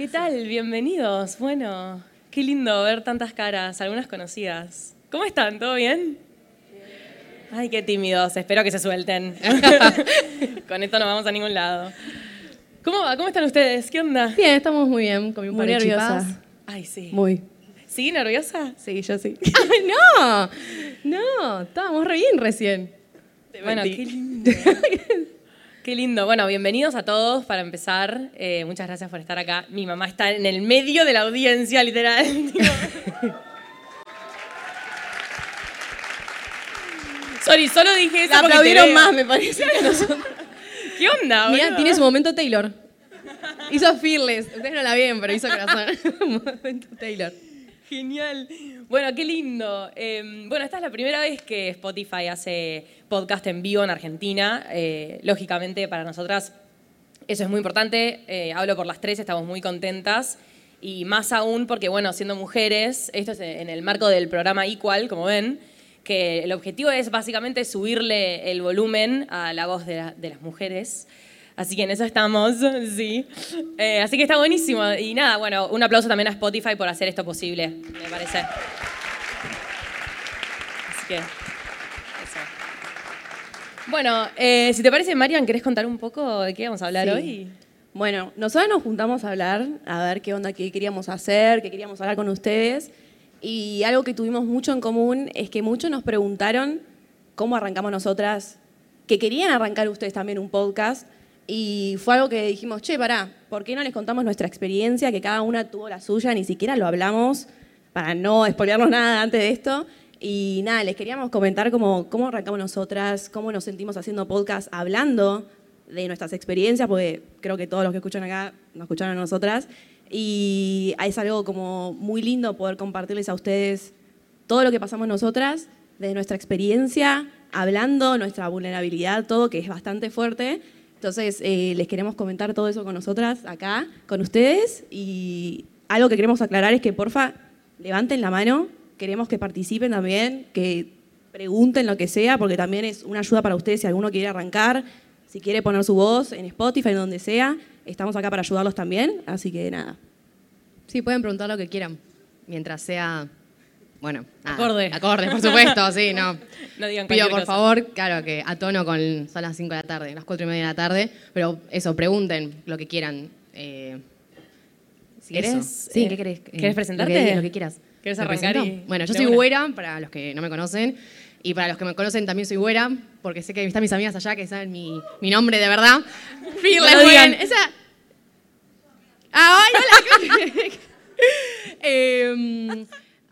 ¿Qué tal? Bienvenidos. Bueno, qué lindo ver tantas caras, algunas conocidas. ¿Cómo están? ¿Todo bien? Ay, qué tímidos. Espero que se suelten. Con esto no vamos a ningún lado. ¿Cómo va? ¿Cómo están ustedes? ¿Qué onda? Bien, estamos muy bien, con mi Muy nerviosa. Ay, sí. Muy. ¿Sí? ¿Nerviosa? Sí, yo sí. Ay, no, no, estábamos re bien recién. Bueno, qué lindo. Qué lindo. Bueno, bienvenidos a todos para empezar. Eh, muchas gracias por estar acá. Mi mamá está en el medio de la audiencia, literal. Sorry, solo dije eso La porque aplaudieron más, me parece. que nosotros. ¿Qué onda, Mira, tiene su momento Taylor. Hizo Fearless. Ustedes no la ven, pero hizo corazón. momento Taylor. Genial. Bueno, qué lindo. Eh, bueno, esta es la primera vez que Spotify hace podcast en vivo en Argentina. Eh, lógicamente, para nosotras eso es muy importante. Eh, hablo por las tres, estamos muy contentas. Y más aún porque, bueno, siendo mujeres, esto es en el marco del programa Equal, como ven, que el objetivo es básicamente subirle el volumen a la voz de, la- de las mujeres. Así que en eso estamos, sí. Eh, así que está buenísimo. Y nada, bueno, un aplauso también a Spotify por hacer esto posible, me parece. Así que, eso. Bueno, eh, si te parece, Marian, ¿querés contar un poco de qué vamos a hablar Sí. hoy? Bueno, nosotros nos juntamos a hablar, a ver qué onda, qué queríamos hacer, qué queríamos hablar con ustedes. Y algo que tuvimos mucho en común es que muchos nos preguntaron cómo arrancamos nosotras, que querían arrancar ustedes también un podcast. Y fue algo que dijimos, che, pará, ¿por qué no les contamos nuestra experiencia? Que cada una tuvo la suya, ni siquiera lo hablamos para no spoilearnos nada antes de esto. Y nada, les queríamos comentar cómo, cómo arrancamos nosotras, cómo nos sentimos haciendo podcast, hablando de nuestras experiencias, porque creo que todos los que escuchan acá nos escucharon a nosotras. Y es algo como muy lindo poder compartirles a ustedes todo lo que pasamos nosotras, de nuestra experiencia, hablando, nuestra vulnerabilidad, todo, que es bastante fuerte. Entonces, eh, les queremos comentar todo eso con nosotras acá, con ustedes. Y algo que queremos aclarar es que, porfa, levanten la mano. Queremos que participen también, que pregunten lo que sea, porque también es una ayuda para ustedes si alguno quiere arrancar, si quiere poner su voz en Spotify, en donde sea. Estamos acá para ayudarlos también. Así que nada. Sí, pueden preguntar lo que quieran, mientras sea, bueno, nada, Acorde. Acorde, por supuesto, sí, no. No digan Pido, por cosa. favor, claro, que a tono con, son las 5 de la tarde, las 4 y media de la tarde, pero eso, pregunten lo que quieran. Eh, Si querés. Sí, eh, ¿qué querés? ¿querés Eh, presentarte? Lo que, lo que quieras. ¿Querés ¿Me arrancar y- Bueno, yo soy güera, para los que no me conocen, y para los que me conocen también soy güera, porque sé que están mis amigas allá que saben mi, mi nombre de verdad. Fearless. Esa... ¡Ay, hola! Eh,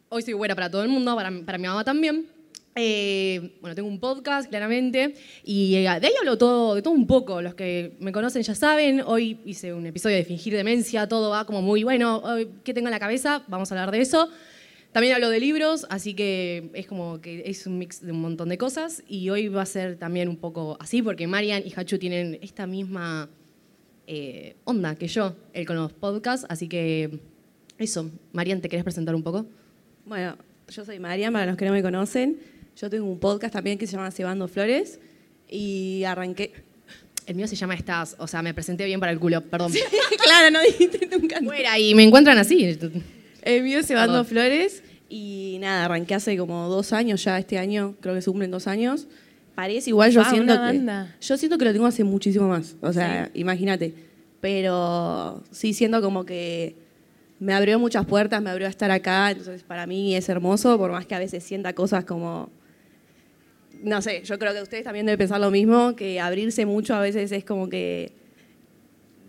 hoy soy güera para todo el mundo, para, mi mamá también. Eh, bueno, tengo un podcast, claramente, y eh, de ahí hablo todo, de todo un poco. Los que me conocen ya saben, hoy hice un episodio de fingir demencia, todo va como muy bueno. ¿Qué tengo en la cabeza? Vamos a hablar de eso. También hablo de libros, así que es como que es un mix de un montón de cosas. Y hoy va a ser también un poco así, porque Marian y Hachu tienen esta misma eh, onda que yo, él con los podcasts. Así que eso, Marian, ¿te querés presentar un poco? Bueno, yo soy Marian, para los que no me conocen. Yo tengo un podcast también que se llama Cebando Flores. Y arranqué. El mío se llama Estás, o sea, me presenté bien para el culo, perdón. claro, no dijiste nunca. Fuera, y me encuentran así. El mío es Cebando. Flores. Y nada, arranqué hace como dos años ya, este año, creo que se cumplen dos años. Parece igual, yo Ah, siento una que. banda. Yo siento que lo tengo hace muchísimo más. O sea, imagínate. Pero sí siento como que me abrió muchas puertas, me abrió a estar acá. Entonces, para mí es hermoso, por más que a veces sienta cosas como. No sé, yo creo que ustedes también deben pensar lo mismo, que abrirse mucho a veces es como que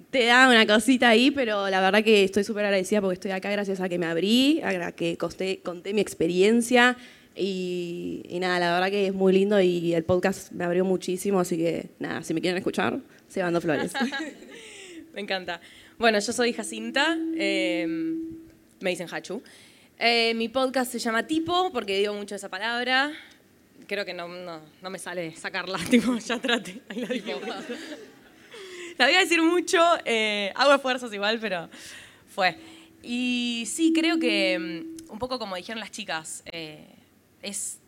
te da una cosita ahí, pero la verdad que estoy súper agradecida porque estoy acá gracias a que me abrí, a que conté mi experiencia y, nada, la verdad que es muy lindo y el podcast me abrió muchísimo, así que nada, si me quieren escuchar, Cebando Flores. Me encanta. Bueno, yo soy Jacinta, eh, me dicen Hachu. Eh, mi podcast se llama Tipo, porque digo mucho esa palabra. Creo que no, no, no me sale sacarla, tipo, ya trate. Ahí la dije. La voy a decir mucho, eh, hago esfuerzos igual, pero fue. Y sí, creo que mm, un poco como dijeron las chicas, eh, es,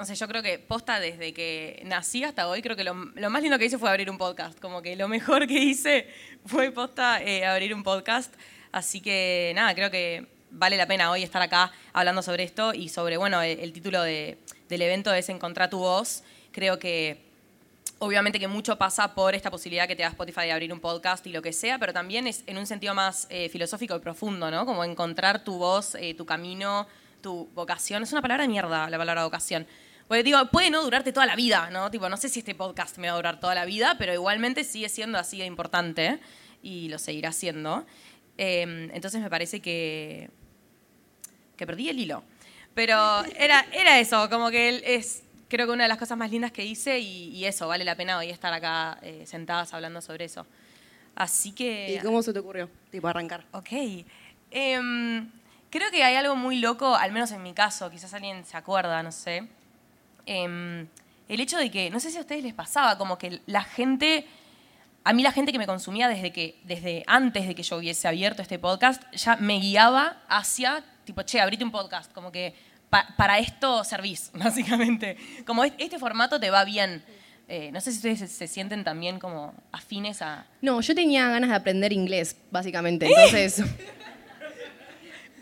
no sé, yo creo que posta desde que nací hasta hoy, creo que lo, lo más lindo que hice fue abrir un podcast. Como que lo mejor que hice fue posta eh, abrir un podcast. Así que nada, creo que vale la pena hoy estar acá hablando sobre esto y sobre, bueno, el, el título de- del evento es Encontrar tu voz. Creo que obviamente que mucho pasa por esta posibilidad que te da Spotify de abrir un podcast y lo que sea, pero también es en un sentido más eh, filosófico y profundo, ¿no? Como encontrar tu voz, eh, tu camino, tu vocación. Es una palabra de mierda la palabra vocación. Porque digo, puede no durarte toda la vida, ¿no? Tipo, no sé si este podcast me va a durar toda la vida, pero igualmente sigue siendo así de importante y lo seguirá siendo. Eh, entonces me parece que, que perdí el hilo. Pero era, era eso, como que él es, creo que una de las cosas más lindas que hice y, y eso, vale la pena hoy estar acá eh, sentadas hablando sobre eso. Así que... ¿Y cómo se te ocurrió? Tipo, arrancar. Ok. Em, creo que hay algo muy loco, al menos en mi caso, quizás alguien se acuerda, no sé. Em, el hecho de que, no sé si a ustedes les pasaba, como que la gente, a mí la gente que me consumía desde, que, desde antes de que yo hubiese abierto este podcast, ya me guiaba hacia, tipo, che, abrite un podcast, como que pa- para esto servís, básicamente. Como es- este formato te va bien. Eh, no sé si ustedes se, se sienten también como afines a... No, yo tenía ganas de aprender inglés, básicamente. Entonces,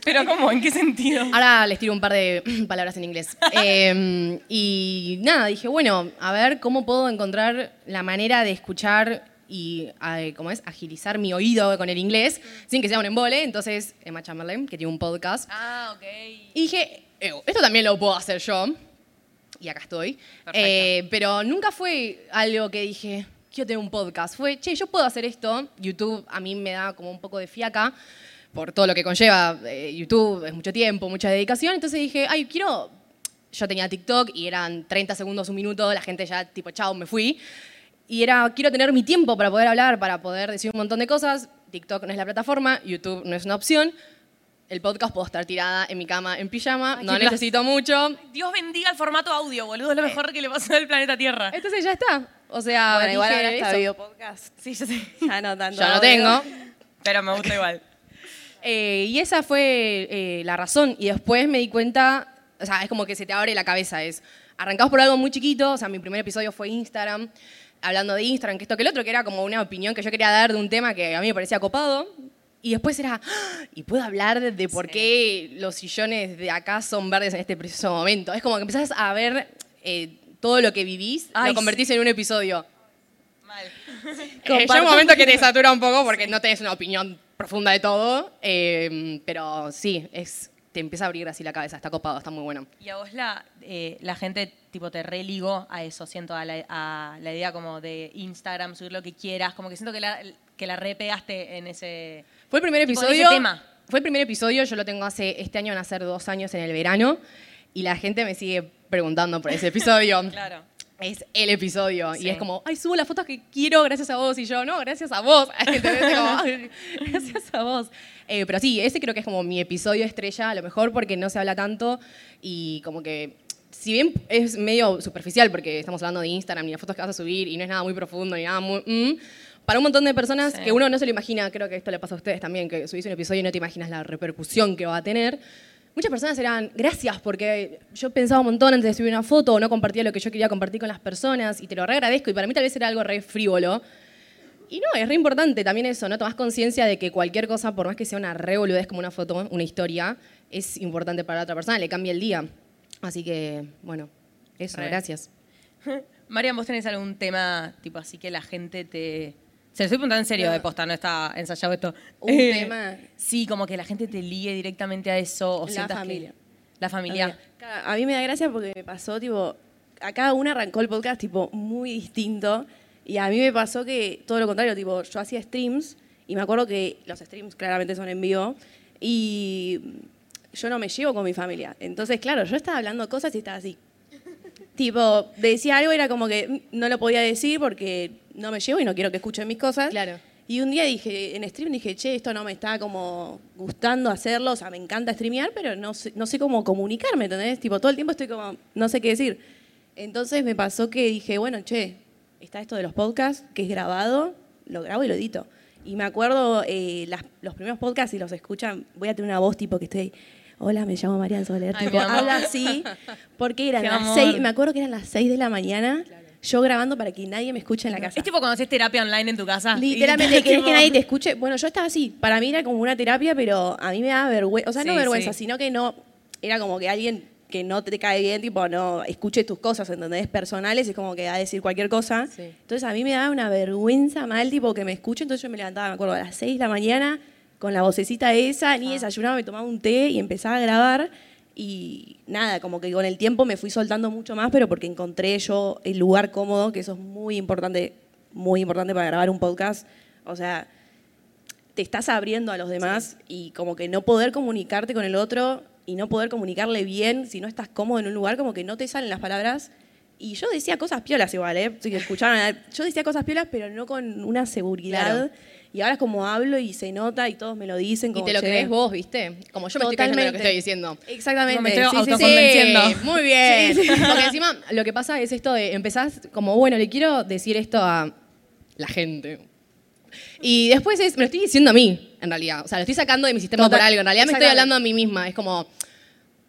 Pero ¿cómo? ¿En qué sentido? ahora les tiro un par de palabras en inglés. Eh, y nada, dije, bueno, a ver cómo puedo encontrar la manera de escuchar y, eh, ¿cómo es? Agilizar mi oído con el inglés sin que sea un embole. Entonces, Emma Chamberlain, que tiene un podcast, Ah, ok. Y dije, "Eh, esto también lo puedo hacer yo. Y acá estoy. Eh, pero nunca fue algo que dije, quiero tener un podcast. Fue, che, yo puedo hacer esto. YouTube a mí me da como un poco de fiaca por todo lo que conlleva eh, YouTube, es mucho tiempo, mucha dedicación. Entonces dije, ay, quiero... Yo tenía TikTok y eran 30 segundos, un minuto, la gente ya tipo, chao, me fui. Y era, quiero tener mi tiempo para poder hablar, para poder decir un montón de cosas. TikTok no es la plataforma, YouTube no es una opción. El podcast puedo estar tirada en mi cama en pijama, Ay, no necesito mucho. Dios bendiga el formato audio, boludo. Es lo mejor que le pasó al planeta Tierra. Entonces ya está. O sea, bueno, igual ahora está video podcast. Sí, yo sé. Ya no tanto. Ya lo audio. tengo. Pero me gusta igual. Eh, y esa fue eh, la razón. Y después me di cuenta, o sea, es como que se te abre la cabeza. Es, arrancamos por algo muy chiquito, o sea, mi primer episodio fue Instagram, hablando de Instagram, que esto que el otro, que era como una opinión que yo quería dar de un tema que a mí me parecía copado. Y después era, "Ah, y puedo hablar de, por Sí. qué los sillones de acá son verdes en este preciso momento. Es como que empezás a ver eh, todo lo que vivís, Ay, lo convertís en un episodio. Mal. Eh, llega un momento que te satura un poco porque no tenés una opinión profunda de todo, eh, pero sí, es, te empieza a abrir así la cabeza, está copado, está muy bueno. Y a vos la, eh, la gente tipo te religó a eso, siento, a la, a la idea como de Instagram, subir lo que quieras, como que siento que la, que la repegaste en ese... Fue el primer Tipo, episodio. ese tema. Fue el primer episodio, yo lo tengo hace, este año van a ser dos años en el verano, y la gente me sigue preguntando por ese episodio. Claro. Es el episodio. Sí. Y es como, ay, subo las fotos que quiero gracias a vos. Y yo, no, gracias a vos. ¿Entendés? Como, "Ay, gracias a vos. Eh, pero sí, ese creo que es como mi episodio estrella, a lo mejor porque no se habla tanto y como que, si bien es medio superficial porque estamos hablando de Instagram y las fotos que vas a subir y no es nada muy profundo ni nada muy... mm, para un montón de personas Sí. que uno no se lo imagina, creo que esto le pasa a ustedes también, que subís un episodio y no te imaginas la repercusión que va a tener. Muchas personas eran, gracias, porque yo pensaba un montón antes de subir una foto o no compartía lo que yo quería compartir con las personas y te lo re agradezco y para mí tal vez era algo re frívolo. Y no, es re importante también eso, ¿no? Tomás conciencia de que cualquier cosa, por más que sea una re boludez como una foto, una historia, es importante para la otra persona, le cambia el día. Así que, bueno, eso, Re. gracias. Marian, ¿vos tenés algún tema tipo así que la gente te... Se lo estoy preguntando en serio de posta, no está ensayado esto. Un Eh, tema. Sí, como que la gente te ligue directamente a eso. O La sientas que- familia. la familia. A mí me da gracia porque me pasó, tipo, a cada una arrancó el podcast, tipo, muy distinto. Y a mí me pasó que todo lo contrario, tipo, yo hacía streams y me acuerdo que los streams claramente son en vivo y yo no me llevo con mi familia. Entonces, claro, yo estaba hablando cosas y estaba así. Tipo, decía algo y era como que no lo podía decir porque no me llevo y no quiero que escuchen mis cosas. Claro. Y un día dije, en stream dije, che, esto no me está como gustando hacerlo, o sea, me encanta streamear, pero no sé, no sé cómo comunicarme, ¿entendés? Tipo, todo el tiempo estoy como, no sé qué decir. Entonces me pasó que dije, bueno, che, está esto de los podcasts, que es grabado, lo grabo y lo edito. Y me acuerdo, eh, las- los primeros podcasts, si los escuchan, voy a tener una voz tipo que estoy, hola, me llamo Marian Soler, Ay, tipo, habla así, porque eran Qué las amor. seis, me acuerdo que eran las seis de la mañana, yo grabando para que nadie me escuche en la casa. Es tipo cuando haces terapia online en tu casa. Literalmente, querés que nadie te escuche. Bueno, yo estaba así. Para mí era como una terapia, pero a mí me daba vergüenza. O sea, no vergüenza, sí. sino que no. Era como que alguien que no te cae bien, tipo, no escuche tus cosas, ¿entendés? Personales, es como que va a decir cualquier cosa. Sí. Entonces a mí me daba una vergüenza mal, tipo, que me escuche. Entonces yo me levantaba, me acuerdo, a las 6 de la mañana, con la vocecita esa, ni desayunaba, me tomaba un té y empezaba a grabar. Y nada, como que con el tiempo me fui soltando mucho más, pero porque encontré yo el lugar cómodo, que eso es muy importante, muy importante para grabar un podcast. O sea, te estás abriendo a los demás y como que no poder comunicarte con el otro y no poder comunicarle bien si no estás cómodo en un lugar, como que no te salen las palabras. Y yo decía cosas piolas igual, ¿eh? Si escucharon, yo decía cosas piolas, pero no con una seguridad. Claro. Y ahora es como hablo y se nota y todos me lo dicen. Y Como, te lo crees vos, ¿viste? Como yo me estoy creyendo lo que estoy diciendo. Exactamente. No, me estoy sí, autoconvenciendo. Sí, muy bien. Sí, sí. Porque encima lo que pasa es esto de empezás como, bueno, le quiero decir esto a la gente. Y después es, me lo estoy diciendo a mí, en realidad. O sea, lo estoy sacando de mi sistema Total- por algo. En realidad me estoy hablando a mí misma. Es como,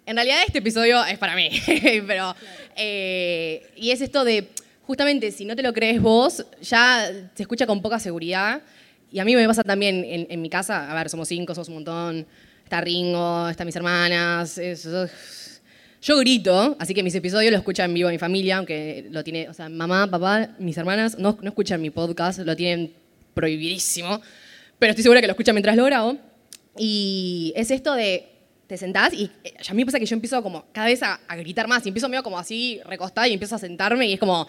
en realidad este episodio es para mí. Pero, eh, y es esto de, justamente, si no te lo crees vos, ya se escucha con poca seguridad. Y a mí me pasa también en, en mi casa. A ver, somos cinco, somos un montón. Está Ringo, están mis hermanas. yo grito, así que mis episodios lo escucha en vivo mi familia, aunque lo tiene, o sea, mamá, papá, mis hermanas no, no escuchan mi podcast, lo tienen prohibidísimo, pero estoy segura que lo escuchan mientras lo grabo. Y es esto de, te sentás y eh, a mí me pasa que yo empiezo como cada vez a, a gritar más y empiezo medio como así recostada y empiezo a sentarme y es como,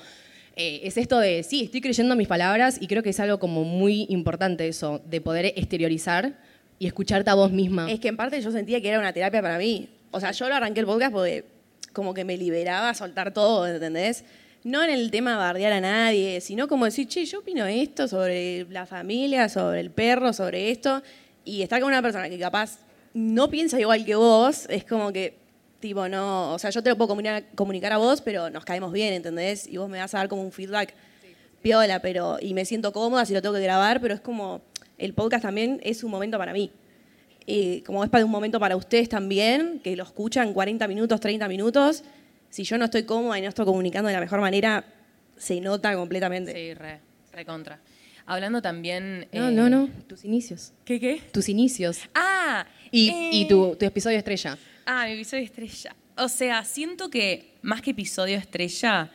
eh, es esto de, sí, estoy creyendo en mis palabras y creo que es algo como muy importante eso, de poder exteriorizar y escucharte a vos misma. Es que en parte yo sentía que era una terapia para mí. O sea, yo lo arranqué el podcast porque como que me liberaba a soltar todo, ¿entendés? No en el tema de bardear a nadie, sino como decir, che, yo opino esto sobre la familia, sobre el perro, sobre esto. Y estar con una persona que capaz no piensa igual que vos, es como que, tipo, no, o sea, yo te lo puedo comunicar, comunicar a vos, pero nos caemos bien, ¿entendés? Y vos me vas a dar como un feedback piola, pero, y me siento cómoda si lo tengo que grabar, pero es como, el podcast también es un momento para mí. Eh, como es para un momento para ustedes también, que lo escuchan 40 minutos, 30 minutos, si yo no estoy cómoda y no estoy comunicando de la mejor manera, se nota completamente. Sí, re, re contra. Hablando también... No, eh, no, no, tus inicios. ¿Qué, qué? Tus inicios. Ah, Y, eh, y tu, tu episodio estrella. Ah, mi episodio estrella. O sea, siento que más que episodio estrella,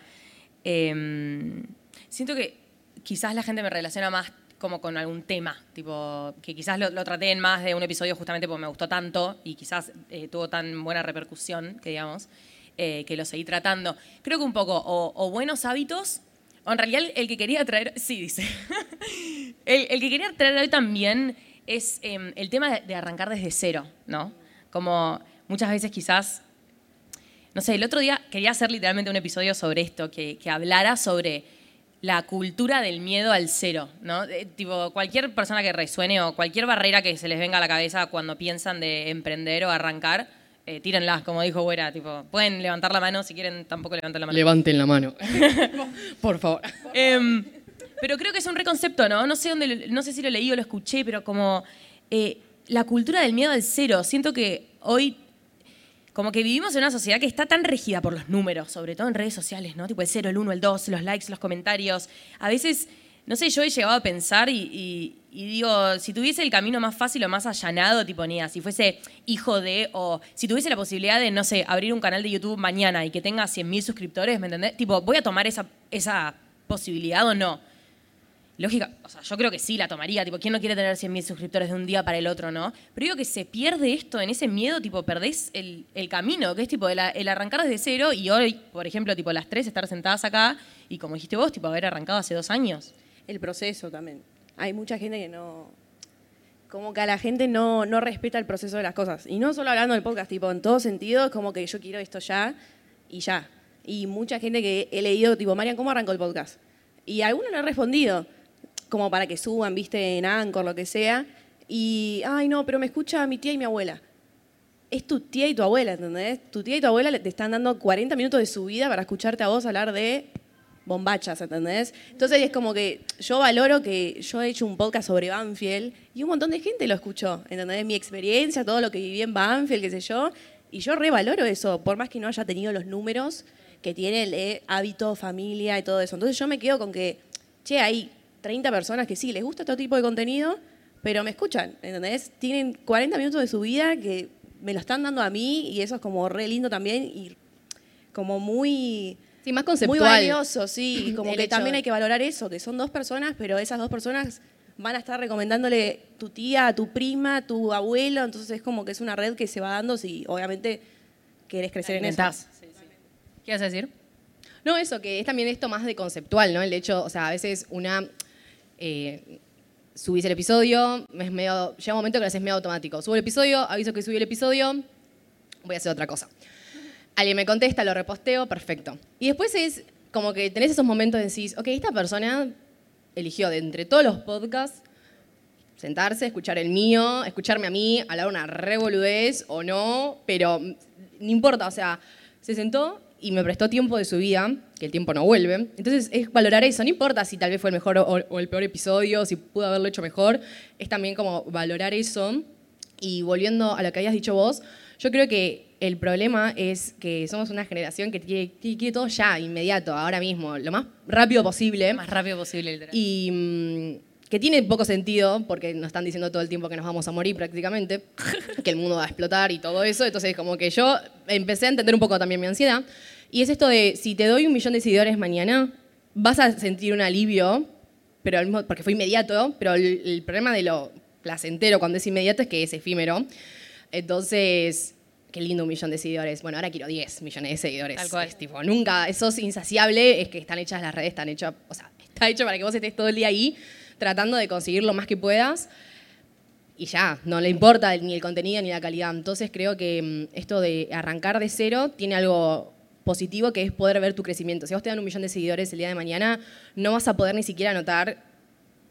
eh, siento que quizás la gente me relaciona más como con algún tema, tipo, que quizás lo, lo traté en más de un episodio justamente porque me gustó tanto y quizás eh, tuvo tan buena repercusión, que digamos, eh, que lo seguí tratando. Creo que un poco, o, buenos hábitos, o en realidad el, que quería traer, sí, dice, el, que quería traer hoy también es eh, el tema de, de arrancar desde cero, ¿no? Como muchas veces quizás no sé, el otro día quería hacer literalmente un episodio sobre esto, que, que hablara sobre la cultura del miedo al cero, ¿no? Eh, tipo, cualquier persona que resuene o cualquier barrera que se les venga a la cabeza cuando piensan de emprender o arrancar, eh, tírenlas, como dijo Güera, tipo, pueden levantar la mano, si quieren tampoco levanten la mano. Levanten la mano. Por favor. Em, pero creo que es un reconcepto, ¿no? No sé dónde, lo- no sé si lo leí o lo escuché, pero como eh, la cultura del miedo al cero. Siento que hoy como que vivimos en una sociedad que está tan regida por los números, sobre todo en redes sociales, ¿no? Tipo el cero, el uno, el dos, los likes, los comentarios. A veces, no sé, yo he llegado a pensar y, digo, si tuviese el camino más fácil o más allanado, tipo, Nia, si fuese hijo de, o si tuviese la posibilidad de, no sé, abrir un canal de YouTube mañana y que tenga 100.000 suscriptores, ¿me entendés? Tipo, ¿voy a tomar esa, esa posibilidad o no? Lógica, o sea, yo creo que sí la tomaría, tipo, ¿quién no quiere tener 100.000 suscriptores de un día para el otro, no? Pero digo que se pierde esto en ese miedo, tipo, perdés el, el camino, que es tipo el, arrancar desde cero y hoy, por ejemplo, tipo, las tres estar sentadas acá y como dijiste vos, tipo, haber arrancado hace dos años. El proceso también. Hay mucha gente que no. Como que a la gente no, no respeta el proceso de las cosas. Y no solo hablando del podcast, tipo, en todo sentido, es como que yo quiero esto ya y ya. Y mucha gente que he leído, tipo, Marian, ¿cómo arrancó el podcast? Y a algunos le he respondido, como para que suban, viste, en Anchor, lo que sea. Y, ay, no, pero me escucha mi tía y mi abuela. Es tu tía y tu abuela, ¿entendés? Tu tía y tu abuela te están dando 40 minutos de su vida para escucharte a vos hablar de bombachas, ¿entendés? Entonces es como que yo valoro que yo he hecho un podcast sobre Banfield y un montón de gente lo escuchó, ¿entendés? Mi experiencia, todo lo que viví en Banfield, qué sé yo, y yo revaloro eso, por más que no haya tenido los números que tiene el eh, hábito, familia y todo eso. Entonces yo me quedo con que, che, hay 30 personas que sí, les gusta todo tipo de contenido, pero me escuchan, ¿entendés? Tienen 40 minutos de su vida que me lo están dando a mí y eso es como re lindo también y como muy... Sí, más Muy conceptual. valioso, sí. Y como El que hecho también hay que valorar eso, que son dos personas, pero esas dos personas van a estar recomendándole tu tía, tu prima, tu abuelo, entonces es como que es una red que se va dando si obviamente querés crecer en eso. Alimentás. ¿Qué vas a decir? No, eso, que es también esto más de conceptual, ¿no? El hecho, o sea, a veces una. Eh, subís el episodio, es medio, llega un momento que lo haces medio automático. Subo el episodio, aviso que subí el episodio, voy a hacer otra cosa. Alguien me contesta, lo reposteo, perfecto. Y después es como que tenés esos momentos de decís, ok, esta persona eligió de entre todos los podcasts sentarse, escuchar el mío, escucharme a mí, hablar una revoludez o no, pero no importa, o sea, se sentó y me prestó tiempo de su vida, que el tiempo no vuelve. Entonces es valorar eso, no importa si tal vez fue el mejor o, o el peor episodio, si pudo haberlo hecho mejor, es también como valorar eso. Y volviendo a lo que habías dicho vos, yo creo que el problema es que somos una generación que quiere, quiere todo ya, inmediato, ahora mismo, lo más rápido posible. Más rápido posible, literal. Y mm, que tiene poco sentido, porque nos están diciendo todo el tiempo que nos vamos a morir prácticamente, que el mundo va a explotar y todo eso. Entonces, como que yo empecé a entender un poco también mi ansiedad. Y es esto de, si te doy un millón de seguidores mañana, vas a sentir un alivio, pero al mismo- porque fue inmediato, pero el, el problema de lo placentero cuando es inmediato es que es efímero. Entonces, qué lindo un millón de seguidores. Bueno, ahora quiero 10 millones de seguidores. Tal cual. Es tipo, nunca, eso es insaciable, es que están hechas las redes, están hechas, o sea, está hecho para que vos estés todo el día ahí tratando de conseguir lo más que puedas y ya, no le importa ni el contenido ni la calidad. Entonces creo que mm, esto de arrancar de cero tiene algo positivo que es poder ver tu crecimiento. Si vos te dan un millón de seguidores el día de mañana, no vas a poder ni siquiera notar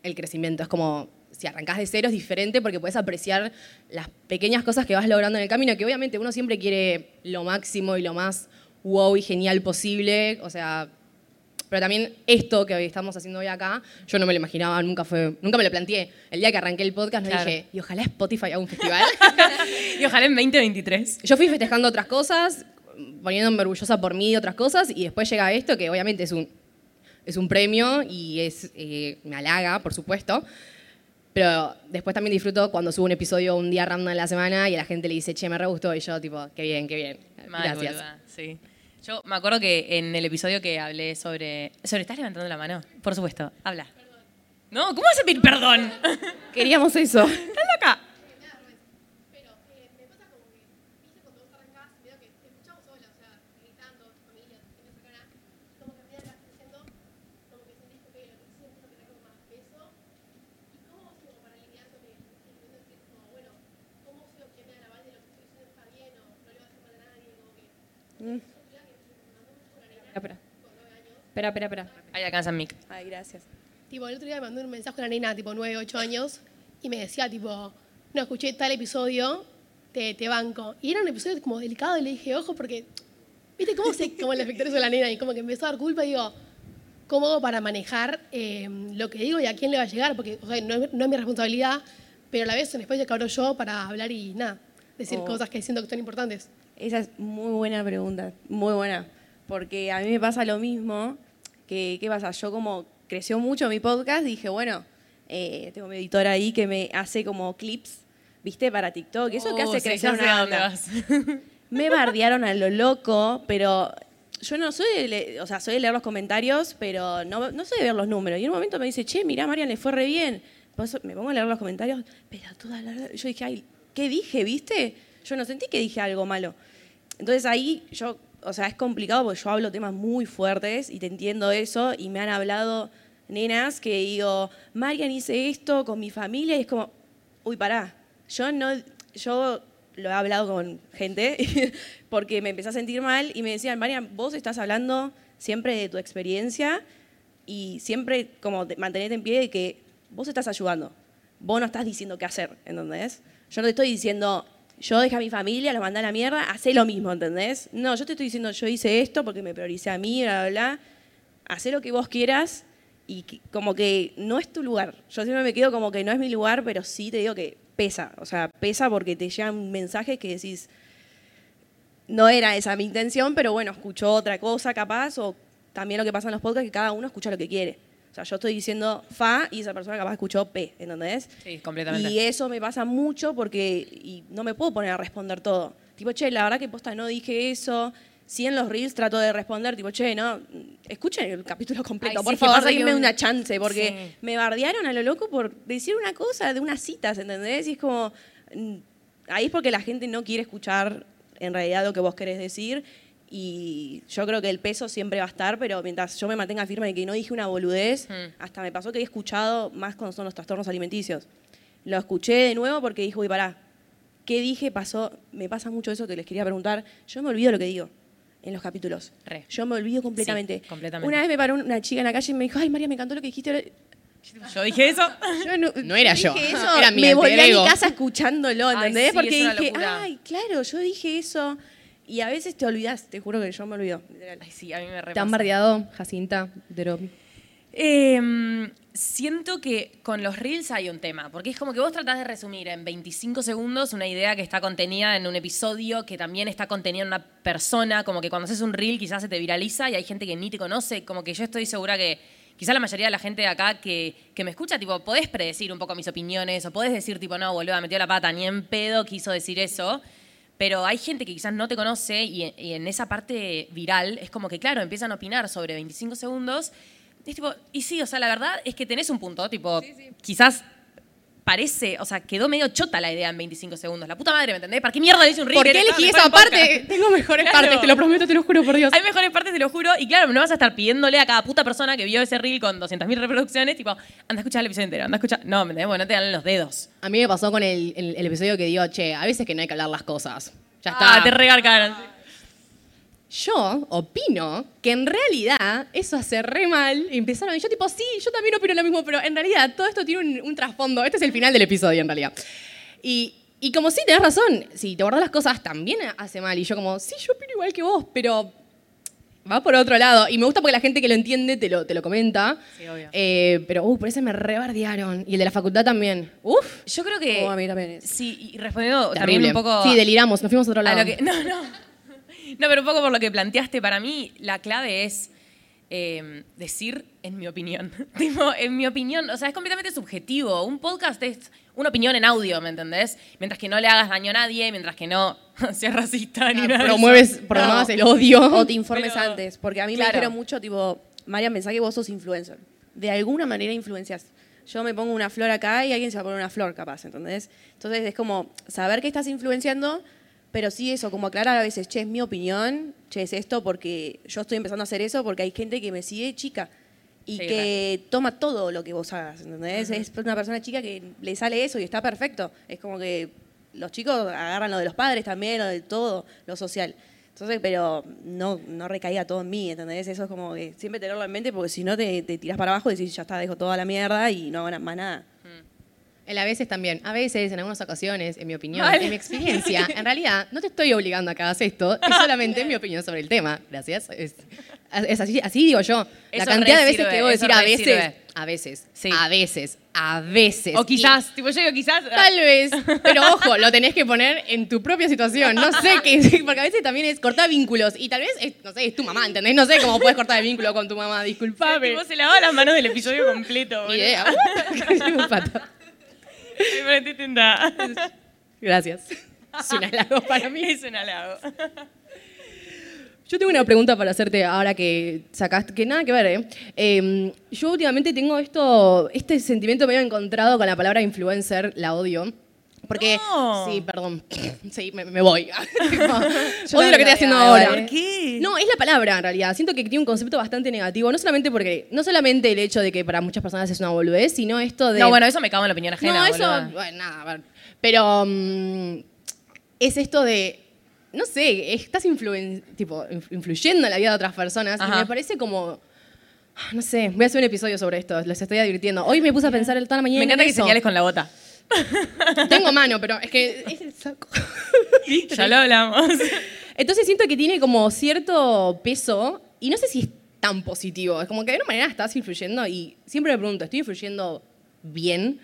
el crecimiento. Es como si arrancás de cero es diferente porque puedes apreciar las pequeñas cosas que vas logrando en el camino, que obviamente uno siempre quiere lo máximo y lo más wow y genial posible. O sea, pero también esto que hoy estamos haciendo hoy acá, yo no me lo imaginaba, nunca fue, nunca me lo planteé. El día que arranqué el podcast no Claro. dije, y ojalá Spotify haga un festival. Y ojalá en 2023. yo fui festejando otras cosas, poniéndome orgullosa por mí de otras cosas, y después llega esto que obviamente es un, es un premio y es, eh, me halaga, por supuesto. Pero después también disfruto cuando subo un episodio un día random en la semana y a la gente le dice, che, me re gustó, y yo tipo, qué bien, qué bien. Mal, Gracias. boluda, sí. Yo me acuerdo que en el episodio que hablé sobre... sobre ¿Estás levantando la mano? Por supuesto, habla. No, ¿cómo vas a pedir perdón? Queríamos eso. ¿Estás loca? Espera, espera, espera. espera. Ahí alcanza el mic. Ay, gracias. Tipo, el otro día me mandó un mensaje a una nena, tipo 9, 8 años, y me decía, tipo, no, escuché tal episodio, te, te banco. Y era un episodio como delicado, y le dije, ojo, porque, ¿viste cómo se cómo le afectó eso a la nena? Y como que empezó a dar culpa, y digo, ¿cómo hago para manejar eh, lo que digo y a quién le va a llegar? Porque, o sea, no, es- no es mi responsabilidad, pero a la vez es un espacio que abro yo para hablar y nada, decir Oh. cosas que siento que son importantes. Esa es muy buena pregunta, muy buena. Porque a mí me pasa lo mismo. Que, ¿Qué pasa? Yo como creció mucho mi podcast, dije, bueno, eh, tengo mi editora ahí que me hace como clips, ¿viste? Para TikTok. Eso que Oh, hace crecer una banda. Me bardearon a lo loco, pero yo no soy de, le- o sea, soy de leer los comentarios, pero no, no soy de ver los números. Y en un momento me dice, che, mirá, Marian, le fue re bien. Me pongo a leer los comentarios, pero toda la... Yo dije, ay, ¿qué dije, viste? Yo no sentí que dije algo malo. Entonces ahí yo, o sea, es complicado porque yo hablo temas muy fuertes y te entiendo eso y me han hablado nenas que digo, Marian hice esto con mi familia y es como, uy, pará, yo no, yo lo he hablado con gente porque me empecé a sentir mal y me decían, Marian, vos estás hablando siempre de tu experiencia y siempre como mantenerte en pie de que vos estás ayudando. Vos no estás diciendo qué hacer, ¿entendés? Yo no te estoy diciendo, yo dejé a mi familia, los mandé a la mierda, hacé lo mismo, ¿entendés? No, yo te estoy diciendo, yo hice esto porque me prioricé a mí, bla, bla, bla. Hacé lo que vos quieras y que- como que no es tu lugar. Yo siempre me quedo como que no es mi lugar, pero sí te digo que pesa. O sea, pesa porque te llegan mensajes que decís, no era esa mi intención, pero bueno, escuchó otra cosa capaz, o también lo que pasa en los podcasts, que cada uno escucha lo que quiere. O sea, yo estoy diciendo fa y esa persona capaz escuchó p, ¿entendés? Sí, completamente. Y eso me pasa mucho porque y no me puedo poner a responder todo. Tipo, che, la verdad que posta no dije eso. Sí en los reels trato de responder, tipo, che, no, escuchen el capítulo completo, Ay, por sí, favor, denme un- una chance, porque Sí. me bardearon a lo loco por decir una cosa de unas citas, ¿entendés? Y es como, mm, ahí es porque la gente no quiere escuchar en realidad lo que vos querés decir y yo creo que el peso siempre va a estar, pero mientras yo me mantenga firme de que no dije una boludez, Hmm. hasta me pasó que he escuchado más cuando son los trastornos alimenticios. Lo escuché de nuevo porque dije, uy, pará, ¿qué dije? Pasó, me pasa mucho eso que les quería preguntar. Yo me olvido lo que digo en los capítulos. Re. Yo me olvido completamente. Sí, completamente. Una vez me paró una chica en la calle y me dijo, ay, María, me encantó lo que dijiste. Yo dije eso. Yo no, No era yo, dije eso, era mi me volví a mi casa escuchándolo, Ay, ¿entendés? sí, Porque es una dije, locura. ay, claro, yo dije eso. Y a veces te olvidas, te juro que yo me olvido. Ay, sí, a mí me repasa. ¿Te han bardeado, Jacinta? Dero? Eh, siento que con los reels hay un tema, porque es como que vos tratás de resumir en 25 segundos una idea que está contenida en un episodio, que también está contenida en una persona, como que cuando haces un reel quizás se te viraliza y hay gente que ni te conoce, como que yo estoy segura que quizás la mayoría de la gente de acá que, que me escucha, tipo, podés predecir un poco mis opiniones o podés decir, tipo, no, boluda, metió la pata, ni en pedo quiso decir eso. Pero hay gente que quizás no te conoce y, y en esa parte viral es como que, claro, empiezan a opinar sobre 25 segundos. Es tipo, y sí, o sea, la verdad es que tenés un punto, tipo, quizás parece, o sea, quedó medio chota la idea en 25 segundos. La puta madre, ¿me entendés? ¿Para qué mierda dice un reel? ¿Por qué elegí esa parte? Tengo mejores Claro. partes, te lo prometo, te lo juro por Dios. Hay mejores partes, te lo juro. Y claro, no vas a estar pidiéndole a cada puta persona que vio ese reel con 200.000 reproducciones, tipo, anda a escuchar el episodio entero, anda a escuchar. No, ¿me entendés? Bueno, no te dan los dedos. A mí me pasó con el, el- el episodio que digo, che, a veces que no hay que hablar las cosas. Ya está. Ah, te regarcaron. Yo opino que en realidad eso hace re mal. Y empezaron, y yo tipo, sí, yo también opino lo mismo, pero en realidad todo esto tiene un, un trasfondo. Este es el final del episodio, en realidad. Y, y como sí, tenés razón, si te guardas las cosas también hace mal. Y yo como, sí, yo opino igual que vos, pero va por otro lado. Y me gusta porque la gente que lo entiende te lo, te lo comenta. Sí, obvio. Eh, pero, uh, por eso me rebardearon. Y el de la facultad también. Uf. Yo creo que. Oh, a mí también es. Sí, y respondiendo también Terrible. un poco. Sí, deliramos, nos fuimos a otro a lado. lo que- no, no. No, pero un poco por lo que planteaste, para mí la clave es eh, decir en mi opinión. tipo, en mi opinión, o sea, es completamente subjetivo. Un podcast es una opinión en audio, ¿me entendés? Mientras que no le hagas daño a nadie, mientras que no seas racista ni nada. de eso. Promueves, promuevas el odio. O te informes Pero- antes, porque a mí Claro. me dijeron mucho, tipo, María, pensá que vos sos influencer. De alguna manera influencias. Yo me pongo una flor acá y alguien se va a poner una flor, capaz, ¿entendés? Entonces es como saber que estás influenciando, pero sí eso, como aclarar a veces, che, es mi opinión, che, es esto porque yo estoy empezando a hacer eso porque hay gente que me sigue chica y Sí, que toma todo lo que vos hagas, ¿entendés? Es una persona chica que le sale eso y está perfecto. Es como que los chicos agarran lo de los padres también, lo de todo, lo social. Entonces, pero no, no recaiga todo en mí, ¿entendés? Eso es como que siempre tenerlo en mente porque si no te, te tirás para abajo y decís, ya está, dejo toda la mierda y no hago más nada. El a veces también. A veces, en algunas ocasiones, en mi opinión, Vale. en mi experiencia, en realidad no te estoy obligando a que hagas esto, es solamente mi opinión sobre el tema. Gracias. Es, es así, así digo yo. La Eso cantidad de veces sirve, que debo decir a veces, sirve. a veces, Sí. a veces, a veces. O Y- quizás, tipo, yo digo quizás. Tal vez, pero ojo, lo tenés que poner en tu propia situación. No sé qué, porque a veces también es cortar vínculos y tal vez, es, no sé, es tu mamá, ¿entendés? No sé cómo puedes cortar el vínculo con tu mamá, disculpame. Tipo, se lavaba las manos del episodio completo, idea. Parecí tentada. Gracias. Es un halago para mí. Es un halago. Yo tengo una pregunta para hacerte ahora que sacaste, que nada que ver, ¿eh? Eh, yo últimamente tengo esto, este sentimiento medio encontrado con la palabra influencer, la odio. Porque, No. sí, perdón, sí, me, me voy. Odio lo que estoy haciendo odiaba, ahora. ¿Por qué? No, es la palabra en realidad. Siento que tiene un concepto bastante negativo, no solamente porque, no solamente el hecho de que para muchas personas es una boludez, sino esto de. No, bueno, eso me cago en la opinión ajena. No, eso, boluda. bueno, nada, a ver. Pero mm, es esto de, no sé, estás influen- tipo, inf- influyendo en la vida de otras personas y me parece como, ah, no sé, voy a hacer un episodio sobre esto, les estoy advirtiendo. Hoy me puse a pensar el toda la mañana Me encanta en que eso. señales con la bota. Tengo mano, pero es que es el saco. Ya lo hablamos. Entonces siento que tiene como cierto peso y no sé si es tan positivo. Es como que de alguna manera estás influyendo y siempre me pregunto, ¿estoy influyendo bien?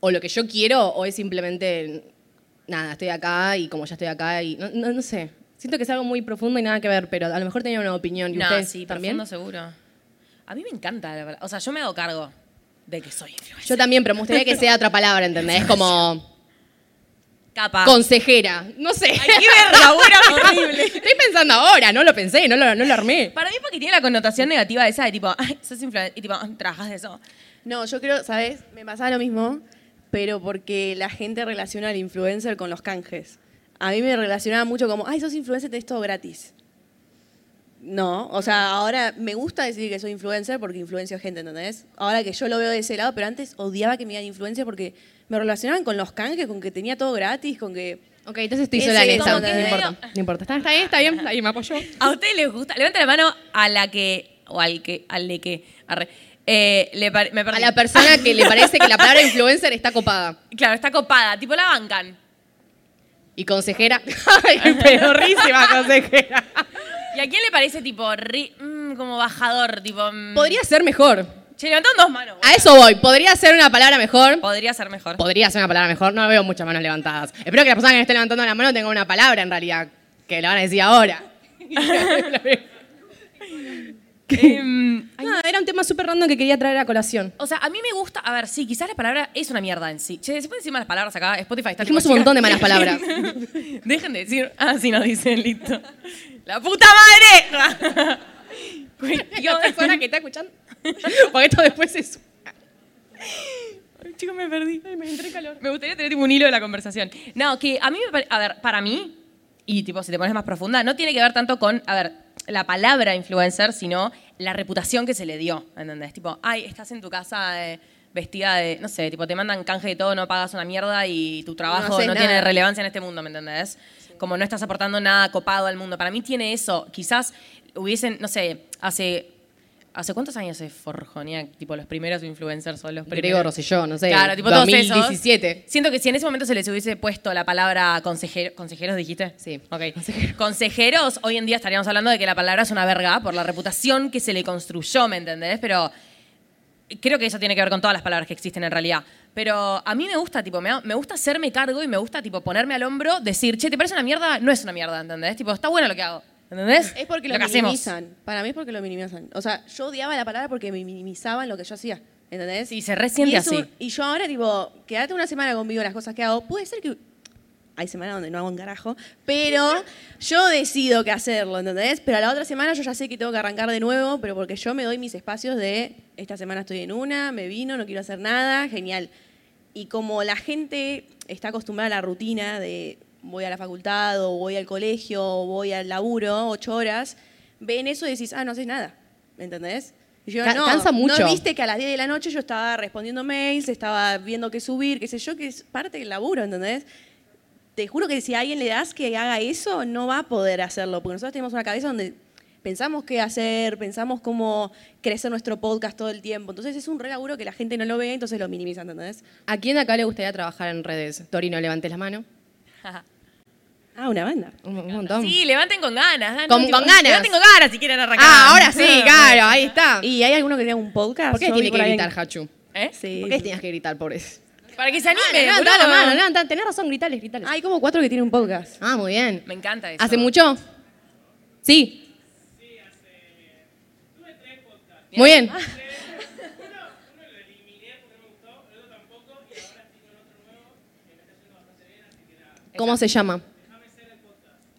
¿O lo que yo quiero? ¿O es simplemente, nada, estoy acá y como ya estoy acá y no, no, no sé. Siento que es algo muy profundo y nada que ver, pero a lo mejor tenía una opinión. ¿Y No, ustedes sí, también? profundo seguro. A mí me encanta la palabra. O sea, yo me hago cargo de que soy influencer. Yo también, pero me gustaría que sea otra palabra, ¿entendés? Como Capa. consejera. No sé. Ay, qué verga, buena, horrible. Estoy pensando ahora, no lo pensé, no lo, no lo armé. Para mí porque tiene la connotación negativa esa de tipo, ay, sos influencer. Y tipo, trabajas de eso. No, yo creo, ¿sabes? Me pasaba lo mismo, pero porque la gente relaciona al influencer con los canjes. A mí me relacionaba mucho como, ay, sos influencer, tenés todo gratis. No, o sea, ahora me gusta decir que soy influencer porque influencio a gente, ¿entendés? Ahora que yo lo veo de ese lado, pero antes odiaba que me digan influencer porque me relacionaban con los canjes, con que tenía todo gratis, con que... Ok, entonces estoy sola en es esta. No importa. No importa. Está, está bien, está bien. Ahí me apoyó. ¿A ustedes les gusta? Levanta la mano a la que, o al que, al de que, arre. Eh, le pare- me A la persona que le parece que la palabra influencer está copada. Claro, está copada, tipo la bancan. Y consejera. Ay, pedorrísima consejera. ¿Y a quién le parece tipo ri- mm, como bajador? Tipo. mm? Podría ser mejor. Che, levantaron dos manos. A boludo. eso voy. Podría ser una palabra mejor. Podría ser mejor. Podría ser una palabra mejor. No veo muchas manos levantadas. Espero que la persona que me esté levantando la mano tenga una palabra en realidad. Que la van a decir ahora. Em, Nada, era un tema súper random que quería traer a colación. o sea, a mí me gusta. A ver, sí, quizás la palabra es una mierda en sí. Che, ¿se pueden decir malas palabras acá? Spotify está Dijimos tipo, un montón de malas palabras. Dejen de decir. Ah, sí, nos dicen, listo. ¡La puta madre! La persona que está escuchando. Porque esto después es. Ay, chicos, me perdí. me entré calor. Me gustaría tener tipo, un hilo de la conversación. No, que a mí me pare- A ver, para mí, y tipo, si te pones más profunda, no tiene que ver tanto con, a ver, la palabra influencer, sino la reputación que se le dio. ¿Entendés? Tipo, ay, estás en tu casa eh, vestida de. No sé, tipo, te mandan canje de todo, no pagas una mierda y tu trabajo no, haces tiene nada. relevancia en este mundo, ¿me entendés? Como no estás aportando nada copado al mundo. Para mí tiene eso. Quizás hubiesen, no sé, hace. ¿Hace cuántos años se forjonía? Tipo, los primeros influencers o los primeros. Gregor Rosselló, no sé. Claro, tipo todos esos. 2017. Siento que si en ese momento se les hubiese puesto la palabra consejero, consejeros, dijiste. Sí. Ok. Consejeros, hoy en día estaríamos hablando de que la palabra es una verga por la reputación que se le construyó, ¿me entendés? Pero creo que eso tiene que ver con todas las palabras que existen en realidad. Pero a mí me gusta, tipo, me, me gusta hacerme cargo y me gusta, tipo, ponerme al hombro, decir, che, ¿te parece una mierda? No es una mierda, ¿entendés? Tipo, está bueno lo que hago, ¿entendés? Es porque lo, hacemos. minimizan. Para mí es porque lo minimizan. O sea, yo odiaba la palabra porque me minimizaban lo que yo hacía. ¿Entendés? Sí, se resiente Y un- así. Y yo ahora, tipo, quédate una semana conmigo las cosas que hago. Puede ser que. Hay semanas donde no hago un carajo, pero yo decido que hacerlo, ¿entendés? Pero a la otra semana yo ya sé que tengo que arrancar de nuevo, pero porque yo me doy mis espacios de esta semana estoy en una, me vino, no quiero hacer nada, genial. Y como la gente está acostumbrada a la rutina de voy a la facultad o voy al colegio o voy al laburo ocho horas, ven eso y decís, ah, no haces nada, ¿me entendés? Y yo, Ca- no, cansa mucho. ¿no viste que a las 10 de la noche yo estaba respondiendo mails, estaba viendo qué subir, qué sé yo, que es parte del laburo, ¿entendés? Te juro que si a alguien le das que haga eso, no va a poder hacerlo, porque nosotros tenemos una cabeza donde pensamos qué hacer, pensamos cómo crecer nuestro podcast todo el tiempo. Entonces es un re laburo que la gente no lo ve, entonces lo minimiza, ¿entendés? ¿A quién de acá le gustaría trabajar en redes? Torino, levantes la mano. Ah, una banda. Un, un montón. Sí, levanten con ganas. Dan, Con- tipo, con ganas. Levanten con ganas si quieren arrancar. Ah, ahora sí, claro, ahí está. ¿Y hay alguno que tenga un podcast? ¿Por qué tiene que por gritar, Hachu? ¿Eh? Sí. ¿Por qué tenías que gritar, pobres? Para que se anime. levantá la boludo. mano, levantá. Tenés razón, gritales, gritales. Hay como cuatro que tienen un podcast. Ah, muy bien. Me encanta eso. ¿Hace mucho? Sí. Muy bien. ¿Cómo se llama?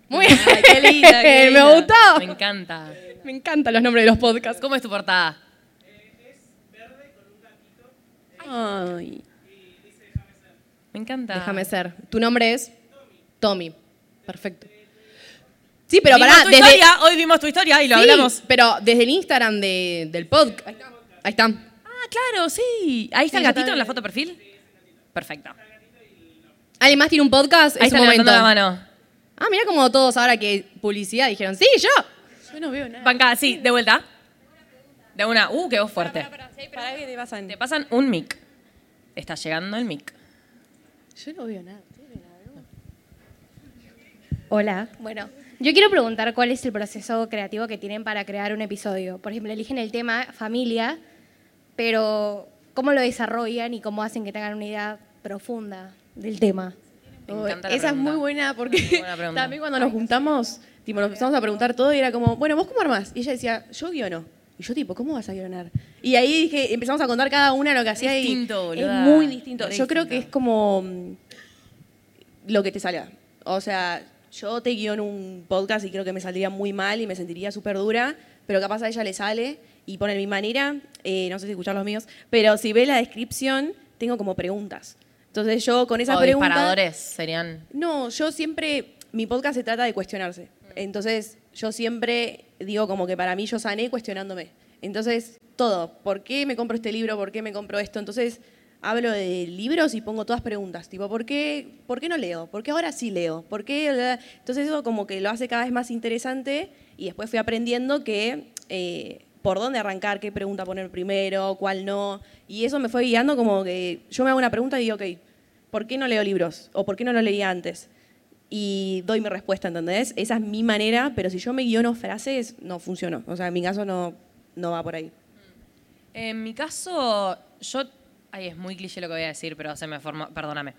Muy bien. Ay, qué linda, qué linda. Me gustó. Me encanta. Me encantan los nombres de los podcasts. ¿Cómo es tu portada? Ay. Me encanta. Déjame ser. Tu nombre es Tommy. Perfecto. Sí, pero Vimos pará, tu desde, historia, hoy vimos tu historia y lo Sí, hablamos. Pero desde el Instagram de- del podcast. Ahí está. Ah, claro, sí. Ahí está Sí, el gatito en la foto perfil. Perfecto. ¿Alguien más tiene un podcast? Ahí es está un momento. la mano. Ah, mira como todos ahora que publicidad dijeron, sí, yo. Yo no veo nada. Banca, sí, de vuelta. De una. Uh, qué voz fuerte. ¿Para qué te pasan? Te pasan un mic. Está llegando el mic. Yo no veo nada. Hola. Bueno, yo quiero preguntar cuál es el proceso creativo que tienen para crear un episodio. Por ejemplo, eligen el tema familia, pero ¿cómo lo desarrollan y cómo hacen que tengan una idea profunda del tema? Me Oh, encanta la esa es muy buena porque Muy buena pregunta. también cuando nos juntamos, tipo, nos empezamos a preguntar todo y era como, bueno, ¿vos cómo armás? Y ella decía, yo guiono. Y yo tipo, ¿cómo vas a guionar? Y ahí dije, empezamos a contar cada una lo que hacía Distinto, y es muy distinto. Yo creo que es como mm, lo que te salga. O sea, yo te guiono un podcast y creo que me saldría muy mal y me sentiría súper dura, pero capaz a ella le sale y pone mi manera, eh, no sé si escuchar los míos, pero si ve la descripción, tengo como preguntas. Entonces yo con esas o preguntas... disparadores serían. No, yo siempre, mi podcast se trata de cuestionarse. Entonces, yo siempre digo como que para mí yo sané cuestionándome. Entonces, todo, ¿por qué me compro este libro? ¿Por qué me compro esto? Entonces, hablo de libros y pongo todas preguntas, tipo, ¿por qué, ¿por qué no leo? ¿Por qué ahora sí leo? ¿Por qué? Entonces, eso como que lo hace cada vez más interesante y después fui aprendiendo que eh, por dónde arrancar, qué pregunta poner primero, cuál no. Y eso me fue guiando como que yo me hago una pregunta y digo, ok, ¿por qué no leo libros? ¿O por qué no lo leía antes? Y doy mi respuesta, ¿entendés? Esa es mi manera, pero si yo me guiono frases, no funcionó. O sea, en mi caso no, no va por ahí. En mi caso, yo. Ay, es muy cliché lo que voy a decir, pero se me formó. Perdóname.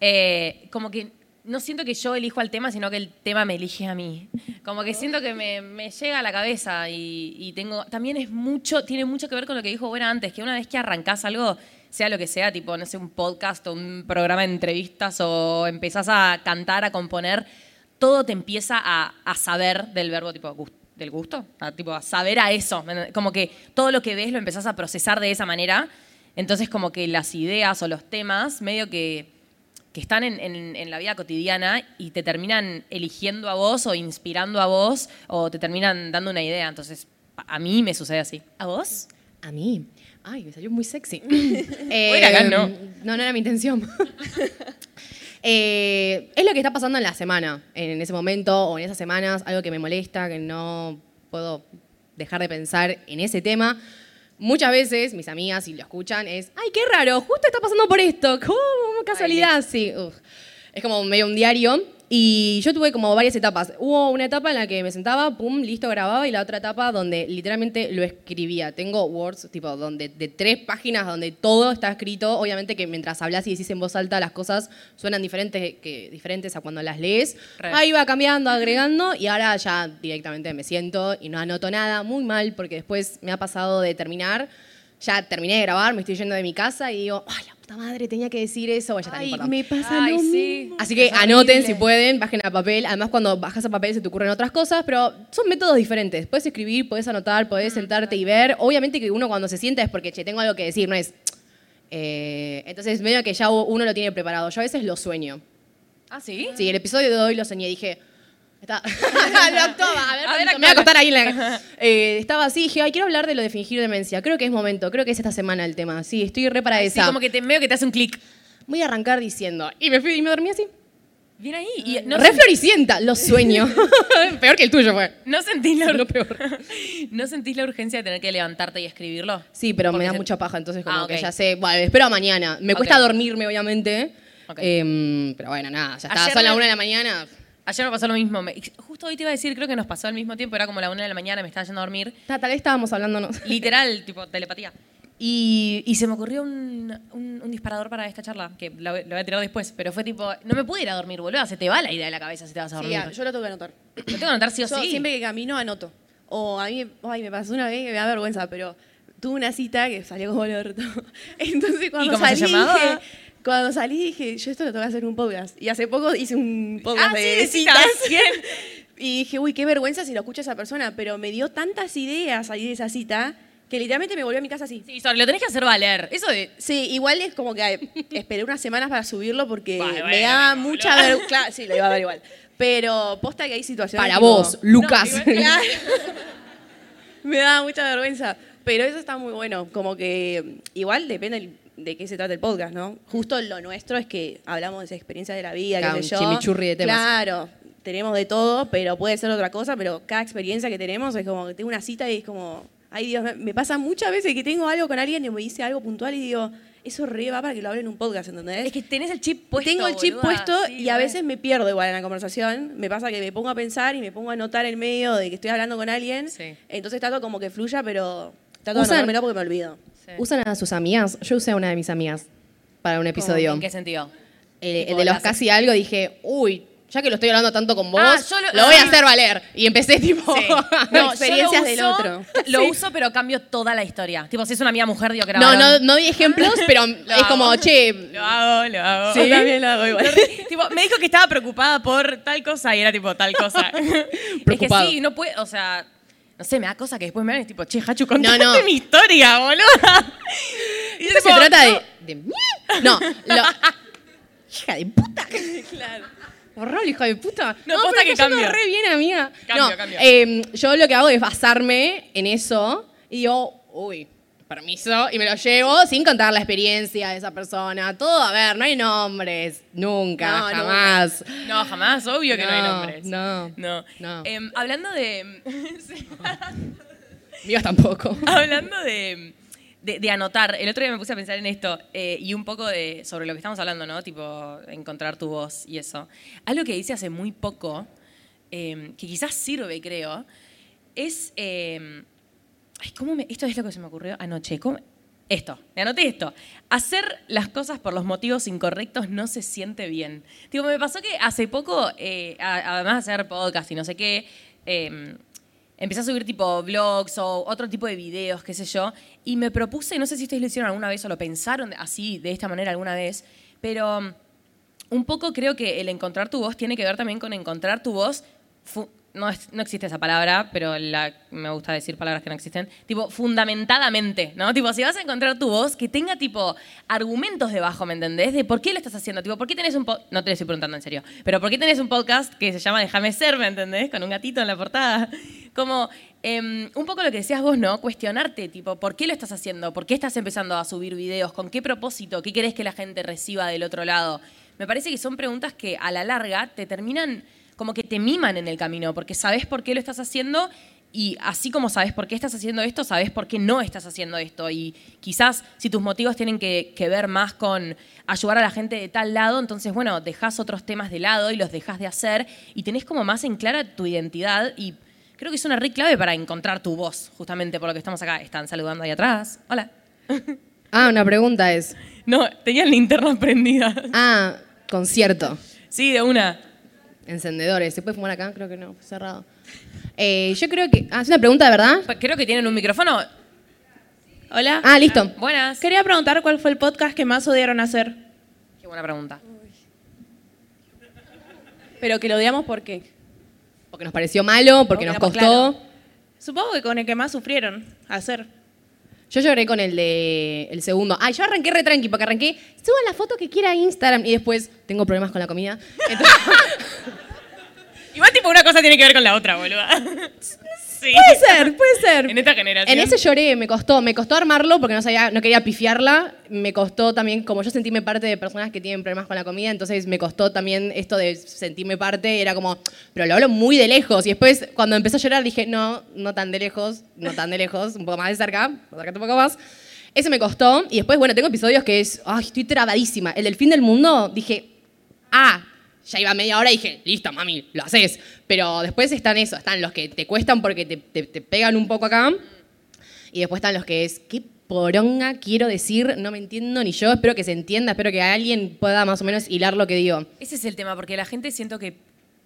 Eh, como que no siento que yo elijo al tema, sino que el tema me elige a mí. Como que siento que me, me llega a la cabeza y, y tengo. También es mucho, tiene mucho que ver con lo que dijo Buena antes, que una vez que arrancás algo, sea lo que sea, tipo, no sé, un podcast o un programa de entrevistas o empezás a cantar, a componer, todo te empieza a, a saber del verbo tipo gus- del gusto, a, tipo a saber a eso, como que todo lo que ves lo empezás a procesar de esa manera, entonces como que las ideas o los temas medio que, que están en, en- en la vida cotidiana y te terminan eligiendo a vos o inspirando a vos o te terminan dando una idea, entonces a mí me sucede así. ¿A vos? A mí. Ay, me salió muy sexy. Acá no. No, no era mi intención. Eh, es lo que está pasando en la semana, en ese momento o en esas semanas, algo que me molesta, que no puedo dejar de pensar en ese tema. Muchas veces mis amigas, si lo escuchan, es, ay, qué raro, justo está pasando por esto, ¿cómo? Casualidad, sí. Uf. Es como medio un diario. Y yo tuve como varias etapas. Hubo una etapa en la que me sentaba, pum, listo, grababa, y la otra etapa donde literalmente lo escribía. Tengo Words, tipo, donde, de tres páginas donde todo está escrito. Obviamente que mientras hablas y decís en voz alta, las cosas suenan diferentes, que, diferentes a cuando las lees. Re. Ahí va cambiando, agregando, y ahora ya directamente me siento y no anoto nada, muy mal, porque después me ha pasado de terminar. Ya terminé de grabar, me estoy yendo de mi casa y digo, ay, la puta madre, tenía que decir eso. Bueno, ya Ay, me pasa Ay, lo sí. mismo. Así que Es anoten horrible. si pueden, bajen a papel. Además, cuando bajas a papel se te ocurren otras cosas, pero son métodos diferentes. Puedes escribir, puedes anotar, puedes sentarte y ver. Obviamente que uno cuando se sienta es porque, che, tengo algo que decir, no es... eh, entonces, medio que ya uno lo tiene preparado. Yo a veces lo sueño. ¿Ah, sí? Sí, el episodio de hoy lo soñé. Dije, Está. lo actuaba. A ver, A ver, me voy a acostar ahí la. Eh, estaba así, dije, ay, quiero hablar de lo de fingir demencia. Creo que es momento, creo que es esta semana el tema. Sí, estoy re para Sí, esa. como que te veo que te hace un clic. Voy a arrancar diciendo. Y me fui y me dormí así. Bien ahí. Y no, re floricienta, lo sueño. Peor que el tuyo fue. no sentís la Lo ur- peor. ¿No sentís la urgencia de tener que levantarte y escribirlo? Sí, pero me da se- mucha paja, entonces como Ah, que ya sé, bueno, espero a mañana. Me cuesta dormirme, obviamente. Em, pero bueno, nada, ya está. Ayer Son las una de la mañana. Ayer me pasó lo mismo. Me- Justo hoy te iba a decir, creo que nos pasó al mismo tiempo, era como la una de la mañana, me estaba yendo a dormir. Ta- Tal vez estábamos hablándonos. Literal, tipo telepatía. Y, y se me ocurrió un, un- un disparador para esta charla, que lo, lo voy a tirar después, pero fue tipo, no me pude ir a dormir, boludo, se te va la idea de la cabeza si te vas a Sí, dormir. ah, yo lo tengo que anotar. Lo tengo que anotar sí o Yo sí. siempre que camino anoto. O a mí, ay, me pasó una vez que me da vergüenza, pero tuve una cita que salió como el orto. Entonces cuando cómo se salí llamaba? dije, cuando salí dije, yo esto lo tengo que hacer en un podcast. Y hace poco hice un podcast Ah, de, sí, de citas. citas. y dije, uy, qué vergüenza si lo escucha esa persona, pero me dio tantas ideas salir de esa cita que literalmente me volví a mi casa así. Sí, sorry, lo tenés que hacer valer. Eso de. Sí, igual es como que esperé unas semanas para subirlo porque me bueno, da mismo, mucha vergüenza. Claro, sí, lo iba a ver igual. Pero posta que hay situaciones. Para tipo- vos, Lucas. No, igual- Claro. me da mucha vergüenza. Pero eso está muy bueno. Como que igual depende el- de qué se trata el podcast, ¿no? Justo lo nuestro es que hablamos de esa experiencia de la vida, Claro, qué sé yo. chimichurri de temas. Claro, tenemos de todo, pero puede ser otra cosa. Pero cada experiencia que tenemos es como que tengo una cita y es como, ay Dios, me, me pasa muchas veces que tengo algo con alguien y me dice algo puntual y digo, eso re va para que lo hable en un podcast, ¿entendés? Es que tenés el chip puesto. Tengo el chip boluda. puesto Sí, y a veces me pierdo igual en la conversación. Me pasa que me pongo a pensar y me pongo a anotar en medio de que estoy hablando con alguien. Sí. Entonces trato como que fluya, pero trato de anotármelo porque me olvido. Sí. ¿Usan a sus amigas? Yo usé a una de mis amigas para un episodio. ¿En qué sentido? eh, Tipo, de los casi algo, dije, uy, ya que lo estoy hablando tanto con vos, Ah, yo lo, lo- voy a hacer valer. Y empecé tipo... Sí. No, experiencias del otro. Lo uso, pero cambio toda la historia. Tipo, si es una amiga mujer, digo que era No, no, no di ejemplos, pero es hago. como, che, Lo hago, lo hago. Sí, también lo hago igual. tipo, me dijo que estaba preocupada por tal cosa y era tipo tal cosa. Preocupado. Es que sí, no puede, o sea, no sé, me da cosa que después me hagan y tipo, che, Hachu, contaste No, no. mi historia, boludo. Y yo esto se tipo, trata no. de... de mí. No, lo... Hija de puta. Claro. Horrible, hija de puta. No, pero que cambio. re bien, amiga. Cambio, no, cambio. eh, yo lo que hago es basarme en eso y digo, uy, permiso, y me lo llevo sin contar la experiencia de esa persona. Todo, a ver, no hay nombres. Nunca, No, nunca. jamás. No, jamás, obvio que no, hay No, nombres. no, No. no. Em, hablando de. Míos tampoco. Hablando de, de- de anotar, el otro día me puse a pensar en esto eh, y un poco de sobre lo que estamos hablando, ¿no? Tipo, encontrar tu voz y eso. Algo que hice hace muy poco, eh, que quizás sirve, creo, es. Ay, ¿cómo me- esto es lo que se me ocurrió anoche. ¿Cómo- esto, me anoté esto. Hacer las cosas por los motivos incorrectos no se siente bien. Tipo, me pasó que hace poco, eh, además de hacer podcast y no sé qué, eh, empecé a subir tipo vlogs o otro tipo de videos, qué sé yo, y me propuse, no sé si ustedes lo hicieron alguna vez o lo pensaron así, de esta manera alguna vez, pero mm, un poco creo que el encontrar tu voz tiene que ver también con encontrar tu voz. No, es- no existe esa palabra, pero me gusta decir palabras que no existen. Tipo, fundamentadamente, ¿no? Tipo, si vas a encontrar tu voz, que tenga, tipo, argumentos debajo, ¿me entendés? De por qué lo estás haciendo. Tipo, ¿por qué tenés un podcast? No te lo estoy preguntando en serio, pero ¿por qué tenés un podcast que se llama Déjame ser, ¿me entendés? Con un gatito en la portada. Como, em, un poco lo que decías vos, ¿no? Cuestionarte, tipo, ¿por qué lo estás haciendo? ¿Por qué estás empezando a subir videos? ¿Con qué propósito? ¿Qué querés que la gente reciba del otro lado? Me parece que son preguntas que a la larga te terminan como que te miman en el camino, porque sabes por qué lo estás haciendo y así como sabes por qué estás haciendo esto, sabes por qué no estás haciendo esto. Y quizás si tus motivos tienen que, que ver más con ayudar a la gente de tal lado, entonces, bueno, dejas otros temas de lado y los dejas de hacer y tenés como más en clara tu identidad y creo que es una re clave para encontrar tu voz, justamente por lo que estamos acá. Están saludando ahí atrás. Hola. Ah, una pregunta es, No, tenían linternas prendidas. ah, concierto. Sí, de una. Encendedores. ¿Se puede fumar acá? Creo que no, cerrado. Eh, yo creo que. Ah, es una pregunta de verdad. Creo que tienen un micrófono. Hola. Ah, listo. Buenas. Quería preguntar cuál fue el podcast que más odiaron hacer. Qué buena pregunta. Pero que lo odiamos por qué. Porque nos pareció malo, porque Porque nos costó. claro. Supongo que con el que más sufrieron hacer. Yo lloré con el de el segundo. Ay, yo arranqué re tranqui, porque arranqué, suban la foto que quiera a Instagram y después tengo problemas con la comida. Entonces, Igual tipo una cosa tiene que ver con la otra, boluda. Sí. puede ser, puede ser. En esta generación. En ese lloré, me costó, me costó armarlo porque no sabía, no quería pifiarla. Me costó también, como yo sentirme parte de personas que tienen problemas con la comida, entonces me costó también esto de sentirme parte, era como, pero lo hablo muy de lejos. Y después, cuando empezó a llorar, dije, no, no tan de lejos, no tan de lejos, un poco más de cerca, acércate un poco más. Ese me costó. Y después, bueno, tengo episodios que es, ay, estoy trabadísima. El del fin del mundo, dije, ah, ya iba media hora y dije, listo, mami, lo haces. Pero después están eso, están los que te cuestan porque te, te- te pegan un poco acá. Y después están los que es, ¿qué poronga quiero decir? No me entiendo ni yo. Espero que se entienda, espero que alguien pueda más o menos hilar lo que digo. Ese es el tema, porque la gente siento que,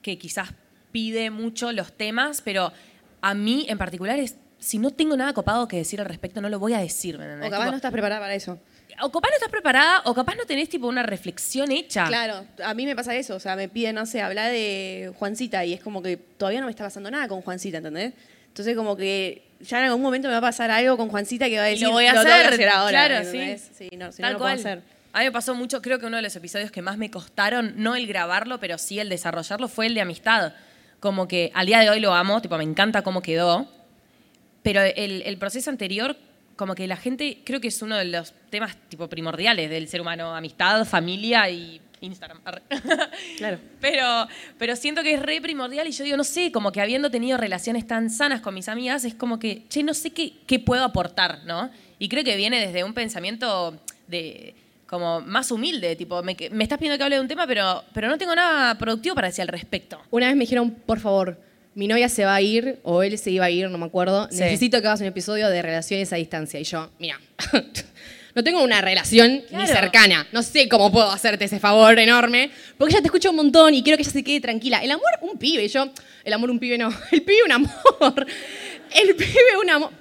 que quizás pide mucho los temas, pero a mí en particular es, si no tengo nada copado que decir al respecto, no lo voy a decir. ¿me entendés? O capaz Tipo, no estás preparada para eso. O capaz no estás preparada, o capaz no tenés tipo una reflexión hecha. Claro, a mí me pasa eso. O sea, me piden, no sé, hablar de Juancita y es como que todavía no me está pasando nada con Juancita, ¿entendés? Entonces, como que ya en algún momento me va a pasar algo con Juancita que va a Y decir, lo voy a hacer, que ahora. claro, ¿entendés? sí. Sí, no, si Tal no, cual. puedo hacer. A mí me pasó mucho, creo que uno de los episodios que más me costaron, no el grabarlo, pero sí el desarrollarlo, fue el de amistad. Como que al día de hoy lo amo, tipo, me encanta cómo quedó. Pero el, el proceso anterior, como que la gente, creo que es uno de los temas tipo primordiales del ser humano, amistad, familia y Instagram. Claro. Pero, pero siento que es re primordial y yo digo, no sé, como que habiendo tenido relaciones tan sanas con mis amigas, es como que, che, no sé qué, qué puedo aportar, ¿no? Y creo que viene desde un pensamiento de como más humilde, tipo, me, me estás pidiendo que hable de un tema, pero, pero no tengo nada productivo para decir al respecto. Una vez me dijeron, por favor, mi novia se va a ir, o él se iba a ir, no me acuerdo. Sí. Necesito que hagas un episodio de relaciones a distancia. Y yo, mira, no tengo una relación ni cercana. No sé cómo puedo hacerte ese favor enorme, porque ella te escucha un montón y quiero que ella se quede tranquila. El amor, un pibe, y yo, el amor, un pibe no, el pibe, un amor. El pibe, un amor.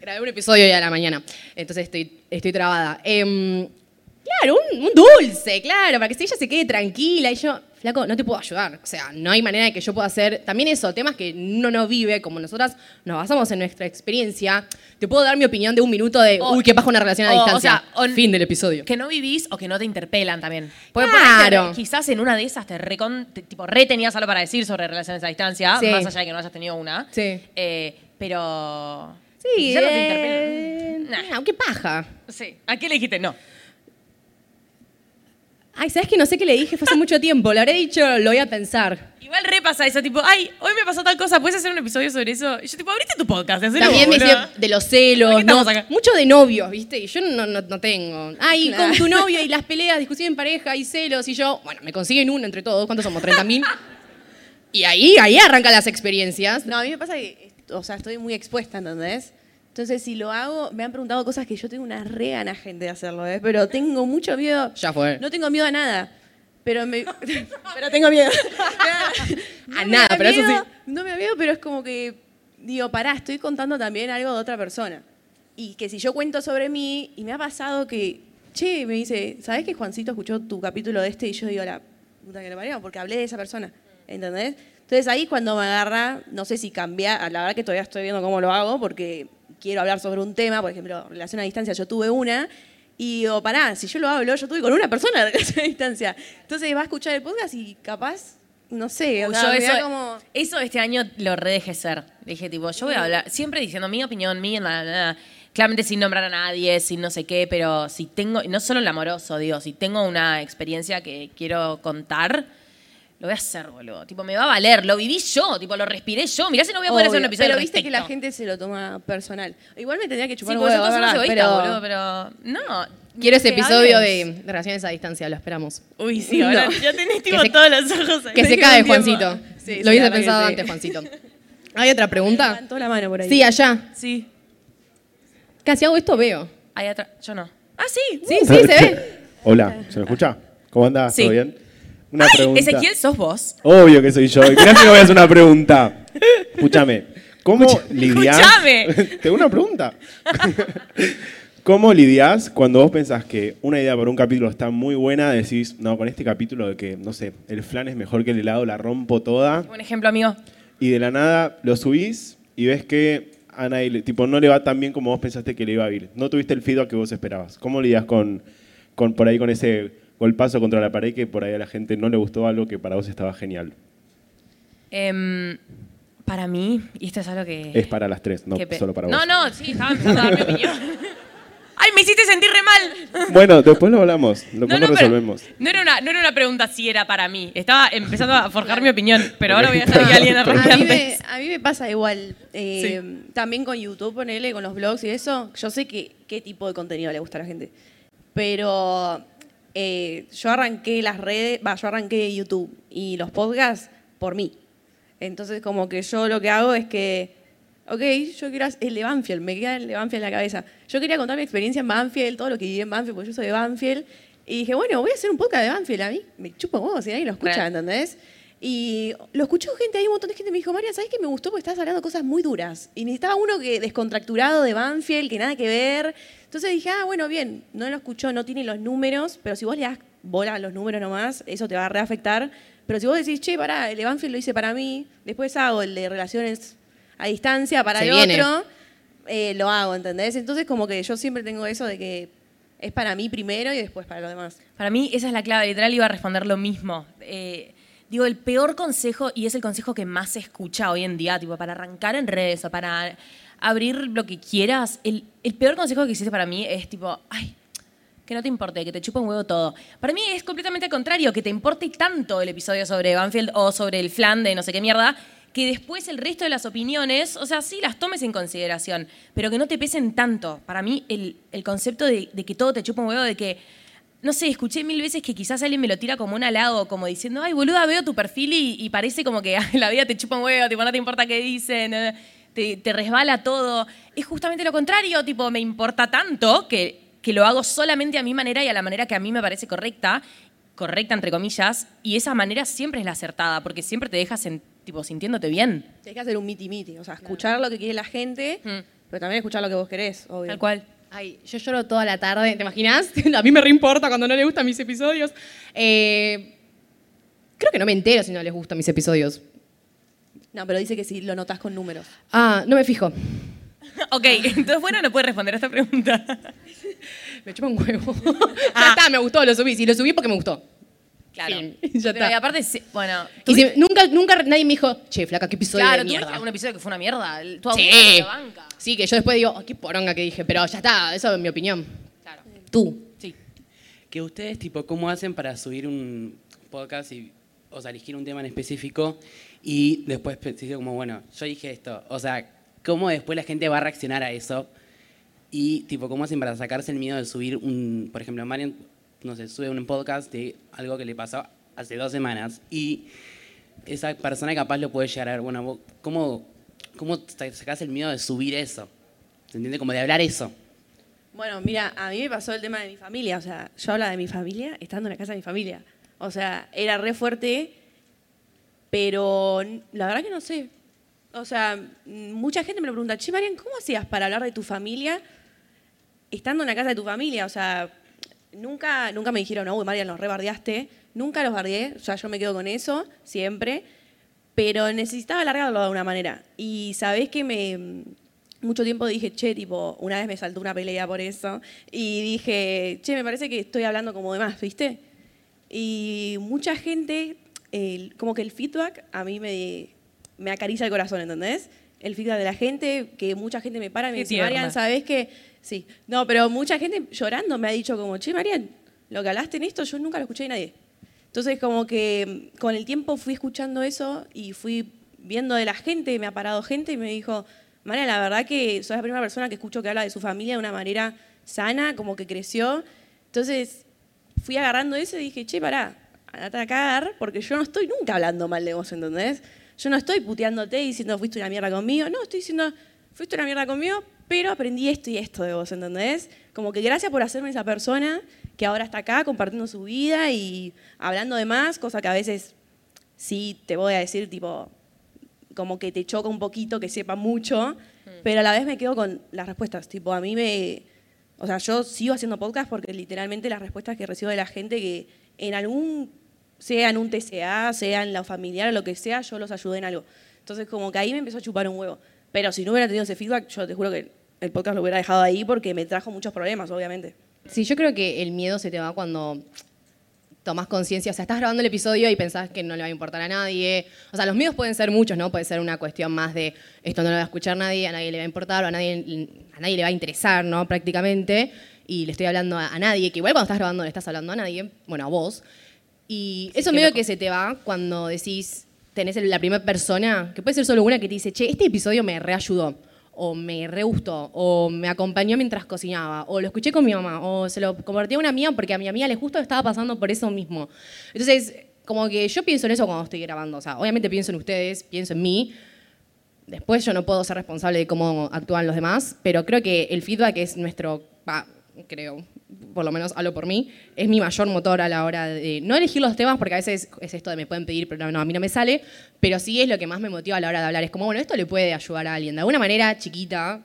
Grabé un episodio hoy a la mañana, entonces estoy, estoy trabada. Em, Claro, un, un dulce, claro, para que si ella se quede tranquila y yo, flaco, no te puedo ayudar. O sea, no hay manera de que yo pueda hacer. También eso, temas que uno no vive, como nosotras nos basamos en nuestra experiencia. Te puedo dar mi opinión de un minuto de, O- uy, qué paja una relación a o- o distancia. sea, o- fin del episodio. Que no vivís o que no te interpelan también. Porque Claro. por ahí te- quizás en una de esas te, recon- te- tipo, re tenías algo para decir sobre relaciones a distancia, Sí. más allá de que no hayas tenido una. Sí. Eh, pero. Sí, ya no te eh, interpelan. nah, qué paja. Sí. ¿A qué le dijiste? No. Ay, ¿sabes que No sé qué le dije, fue hace mucho tiempo. Le habré dicho, lo voy a pensar. Igual repasa eso, tipo, ay, hoy me pasó tal cosa, ¿puedes hacer un episodio sobre eso? Y yo, tipo, abriste tu podcast, También me decía de los ¿Por qué celos, no, acá? mucho de novios, ¿viste? Y yo no, no, no tengo. Ay, con tu novio y las peleas, discusión en pareja y celos. Y yo, bueno, me consiguen uno entre todos. ¿Cuántos somos? ¿30 mil? y ahí, ahí arrancan las experiencias. No, a mí me pasa que, o sea, estoy muy expuesta, ¿entendés? Entonces, si lo hago, me han preguntado cosas que yo tengo una re gana, gente, de hacerlo, ¿eh? Pero tengo mucho miedo. Ya fue. No tengo miedo a nada. Pero me. pero tengo miedo. A nada, da pero eso miedo, sí. No me da miedo, pero es como que. Digo, pará, estoy contando también algo de otra persona. Y que si yo cuento sobre mí, y me ha pasado que. Che, me dice, ¿sabes que Juancito escuchó tu capítulo de este? Y yo digo, la puta que lo parió, porque hablé de esa persona. ¿Entendés? Entonces ahí cuando me agarra, no sé si cambiar, la verdad que todavía estoy viendo cómo lo hago, porque quiero hablar sobre un tema, por ejemplo, relación a distancia, yo tuve una, y digo, pará, si yo lo hablo, yo tuve con una persona de relación a distancia. Entonces va a escuchar el podcast y capaz, no sé, o sea, eso, como... eso este año lo redejé ser. Dije, tipo, yo voy a hablar, siempre diciendo mi opinión, mi, na, na, na. claramente sin nombrar a nadie, sin no sé qué, pero si tengo, y no solo el amoroso, digo, si tengo una experiencia que quiero contar, lo voy a hacer, boludo. Tipo, me va a valer, lo viví yo, tipo, lo respiré yo. Mirá si no voy a poder hacer un Obvio, episodio Pero al viste que la gente se lo toma personal. Igual me tendría que Sí, chupar porque un huevo, boludo, pero no. Quiero ese que episodio hables. de, de relaciones a distancia, lo esperamos. Uy, sí, ahora No. ya tenés tipo Que se- todos los ojos ahí. Que se cae. Juancito. Sí, sí, lo hubiese la verdad que pensado sí. antes, Juancito. ¿Hay otra pregunta? Levantó la mano por ahí. Sí, allá. Sí, Casi hago esto, veo. ahí atrás. Yo no. Ah, sí. Sí, sí, se ve. Hola, ¿se me escucha? ¿Cómo andás? Sí. ¿Todo bien? Una Ay, pregunta. Ezequiel, ¿sos vos? Obvio que soy yo. Mirá que me voy a hacer una pregunta. Escúchame. ¿Cómo lidiás? escúchame. Tengo una pregunta. ¿Cómo lidiás cuando vos pensás que una idea para un capítulo está muy buena? Decís, no, con este capítulo de que, no sé, el flan es mejor que el helado, la rompo toda. Un ejemplo, amigo. Y de la nada lo subís y ves que a nadie, tipo, no le va tan bien como vos pensaste que le iba a ir. No tuviste el feedback que vos esperabas. ¿Cómo lidias con, con por ahí con ese golpazo contra la pared que por ahí a la gente no le gustó algo que para vos estaba genial? Em, para mí, y esto es algo que... Es para las tres, no solo para vos. No, no, sí, estaba empezando a dar mi opinión. Ay, me hiciste sentir re mal. Bueno, después lo hablamos, después No, lo no, pero resolvemos. no era, una, no era una pregunta si era para mí. Estaba empezando a forjar mi opinión, pero ahora voy a dejar que alguien A mí, me, a mí me pasa igual. eh, También con YouTube, ponele, con los blogs y eso. Yo sé que, qué tipo de contenido le gusta a la gente. Pero eh, yo arranqué las redes, va, yo arranqué YouTube y los podcasts por mí. Entonces, como que yo lo que hago es que, ok, yo quiero hacer el de Banfield, me queda el de Banfield en la cabeza. Yo quería contar mi experiencia en Banfield, todo lo que viví en Banfield, porque yo soy de Banfield. Y dije, bueno, voy a hacer un podcast de Banfield. A mí me chupa huevos si nadie lo escucha. ¿entendés? Y lo escuchó gente ahí, un montón de gente me dijo, María, ¿sabes qué me gustó? Porque estabas hablando cosas muy duras. Y necesitaba uno que descontracturado de Banfield, que nada que ver. Entonces dije, ah, bueno, bien, no lo escuchó, no tiene los números, pero si vos le das bola a los números nomás, eso te va a reafectar. Pero si vos decís, che, pará, el Banfield lo hice para mí, después hago el de relaciones a distancia para Se el viene. otro, eh, lo hago, ¿entendés? Entonces como que yo siempre tengo eso de que es para mí primero y después para los demás. Para mí esa es la clave, literal iba a responder lo mismo. Eh, digo, el peor consejo, y es el consejo que más se escucha hoy en día, tipo, para arrancar en redes o para abrir lo que quieras, el, peor consejo que existe para mí es tipo, ay, que no te importe, que te chupa un huevo todo. Para mí es completamente al contrario, que te importe tanto el episodio sobre Banfield o sobre el flan de no sé qué mierda, que después el resto de las opiniones, o sea, sí las tomes en consideración, pero que no te pesen tanto. Para mí el, el concepto de, que todo te chupa un huevo, de que, no sé, escuché mil veces que quizás alguien me lo tira como un halago, como diciendo, ay, boluda, veo tu perfil y, y parece como que la vida te chupa un huevo, tipo, no te importa qué dicen, eh, te, te resbala todo. Es justamente lo contrario, tipo, me importa tanto que que lo hago solamente a mi manera y a la manera que a mí me parece correcta, correcta entre comillas, y esa manera siempre es la acertada, porque siempre te dejas en, tipo, sintiéndote bien. Tienes que hacer un miti-miti, o sea, escuchar lo que quiere la gente, Mm. pero también escuchar lo que vos querés, obvio. Tal cual. Ay, yo lloro toda la tarde, ¿te imaginas? A mí me reimporta cuando no le gustan mis episodios. Eh, creo que no me entero si no les gustan mis episodios. No, pero dice que si lo notas con números. Ah, no me fijo. Ok, entonces bueno, no puedes responder a esta pregunta. Me chupa un huevo. ya está, me gustó, lo subí. Sí, lo subí porque me gustó. Claro. Fin, ya Pero está. y aparte, sí, bueno. Y si- nunca, nunca nadie me dijo, che, flaca, qué episodio claro, de tuviste mierda. algún episodio que fue una mierda. El- Tu Sí. abuela te banca. Sí, que yo después digo, "Oh, qué poronga que dije, pero ya está, eso es mi opinión. Claro. Tú. Sí. Que ustedes, tipo, ¿cómo hacen para subir un podcast y, o sea, elegir un tema en específico y después decir como, bueno, yo dije esto? O sea, ¿cómo después la gente va a reaccionar a eso? Y, tipo, ¿cómo hacen para sacarse el miedo de subir un, por ejemplo, Marian, no sé, sube un podcast de algo que le pasó hace dos semanas y esa persona capaz lo puede llegar a ver, bueno, ¿cómo, cómo sacás el miedo de subir eso? ¿Se entiende? Como de hablar eso. Bueno, mira, a mí me pasó el tema de mi familia. O sea, yo hablaba de mi familia estando en la casa de mi familia. O sea, era re fuerte, pero la verdad que no sé. O sea, mucha gente me pregunta, che, Marian, ¿cómo hacías para hablar de tu familia estando en la casa de tu familia? O sea, nunca, nunca me dijeron, uy, Marian, los rebardeaste. Nunca los bardeé, o sea, yo me quedo con eso, siempre. Pero necesitaba alargarlo de alguna manera. Y sabés que me. Mucho tiempo dije, che, tipo, una vez me saltó una pelea por eso. Y dije, che, me parece que estoy hablando como de más, ¿viste? Y mucha gente, el- como que el feedback a mí me, me acaricia el corazón, ¿entendés? El feedback de la gente, que mucha gente me para y me Qué dice, tierna. Marian, ¿sabés qué? Sí. No, pero mucha gente llorando me ha dicho como, che, Marian, lo que hablaste en esto yo nunca lo escuché de nadie. Entonces, como que mm, con el tiempo fui escuchando eso y fui viendo de la gente, me ha parado gente y me dijo, María, la verdad que sos la primera persona que escucho que habla de su familia de una manera sana, como que creció. Entonces, fui agarrando eso y dije, che, pará, andate a cagar, porque yo no estoy nunca hablando mal de vos, ¿entendés? Yo no estoy puteándote y diciendo fuiste una mierda conmigo, no, estoy diciendo fuiste una mierda conmigo, pero aprendí esto y esto de vos, ¿entendés? Como que gracias por hacerme esa persona que ahora está acá compartiendo su vida y hablando de más, cosa que a veces sí te voy a decir, tipo, como que te choca un poquito, que sepa mucho, pero a la vez me quedo con las respuestas. Tipo, a mí me. O sea, yo sigo haciendo podcast porque literalmente las respuestas que recibo de la gente que en algún. Sea en un TCA, sea en lo familiar o lo que sea, yo los ayudé en algo. Entonces, como que ahí me empezó a chupar un huevo. Pero si no hubiera tenido ese feedback, yo te juro que el podcast lo hubiera dejado ahí porque me trajo muchos problemas, obviamente. Sí, yo creo que el miedo se te va cuando tomas conciencia, o sea, estás grabando el episodio y pensás que no le va a importar a nadie. O sea, los miedos pueden ser muchos, ¿no? Puede ser una cuestión más de esto no lo va a escuchar nadie, a nadie le va a importar o a nadie, a nadie le va a interesar, ¿no? Prácticamente. Y le estoy hablando a, a nadie, que igual cuando estás grabando le estás hablando a nadie, bueno, a vos. Y eso medio loco. que se te va cuando decís, tenés la primera persona, que puede ser solo una que te dice, che, este episodio me reayudó, o me re gustó, o me acompañó mientras cocinaba, o lo escuché con mi mamá, o se lo compartí a una amiga porque a mi amiga le justo estaba pasando por eso mismo. Entonces, como que yo pienso en eso cuando estoy grabando, o sea, obviamente pienso en ustedes, pienso en mí, Después yo no puedo ser responsable de cómo actúan los demás, pero creo que el feedback es nuestro, creo, por lo menos hablo por mí, es mi mayor motor a la hora de no elegir los temas, porque a veces es esto de me pueden pedir, pero no, no, a mí no me sale, pero sí es lo que más me motiva a la hora de hablar. Es como, bueno, esto le puede ayudar a alguien, de alguna manera chiquita,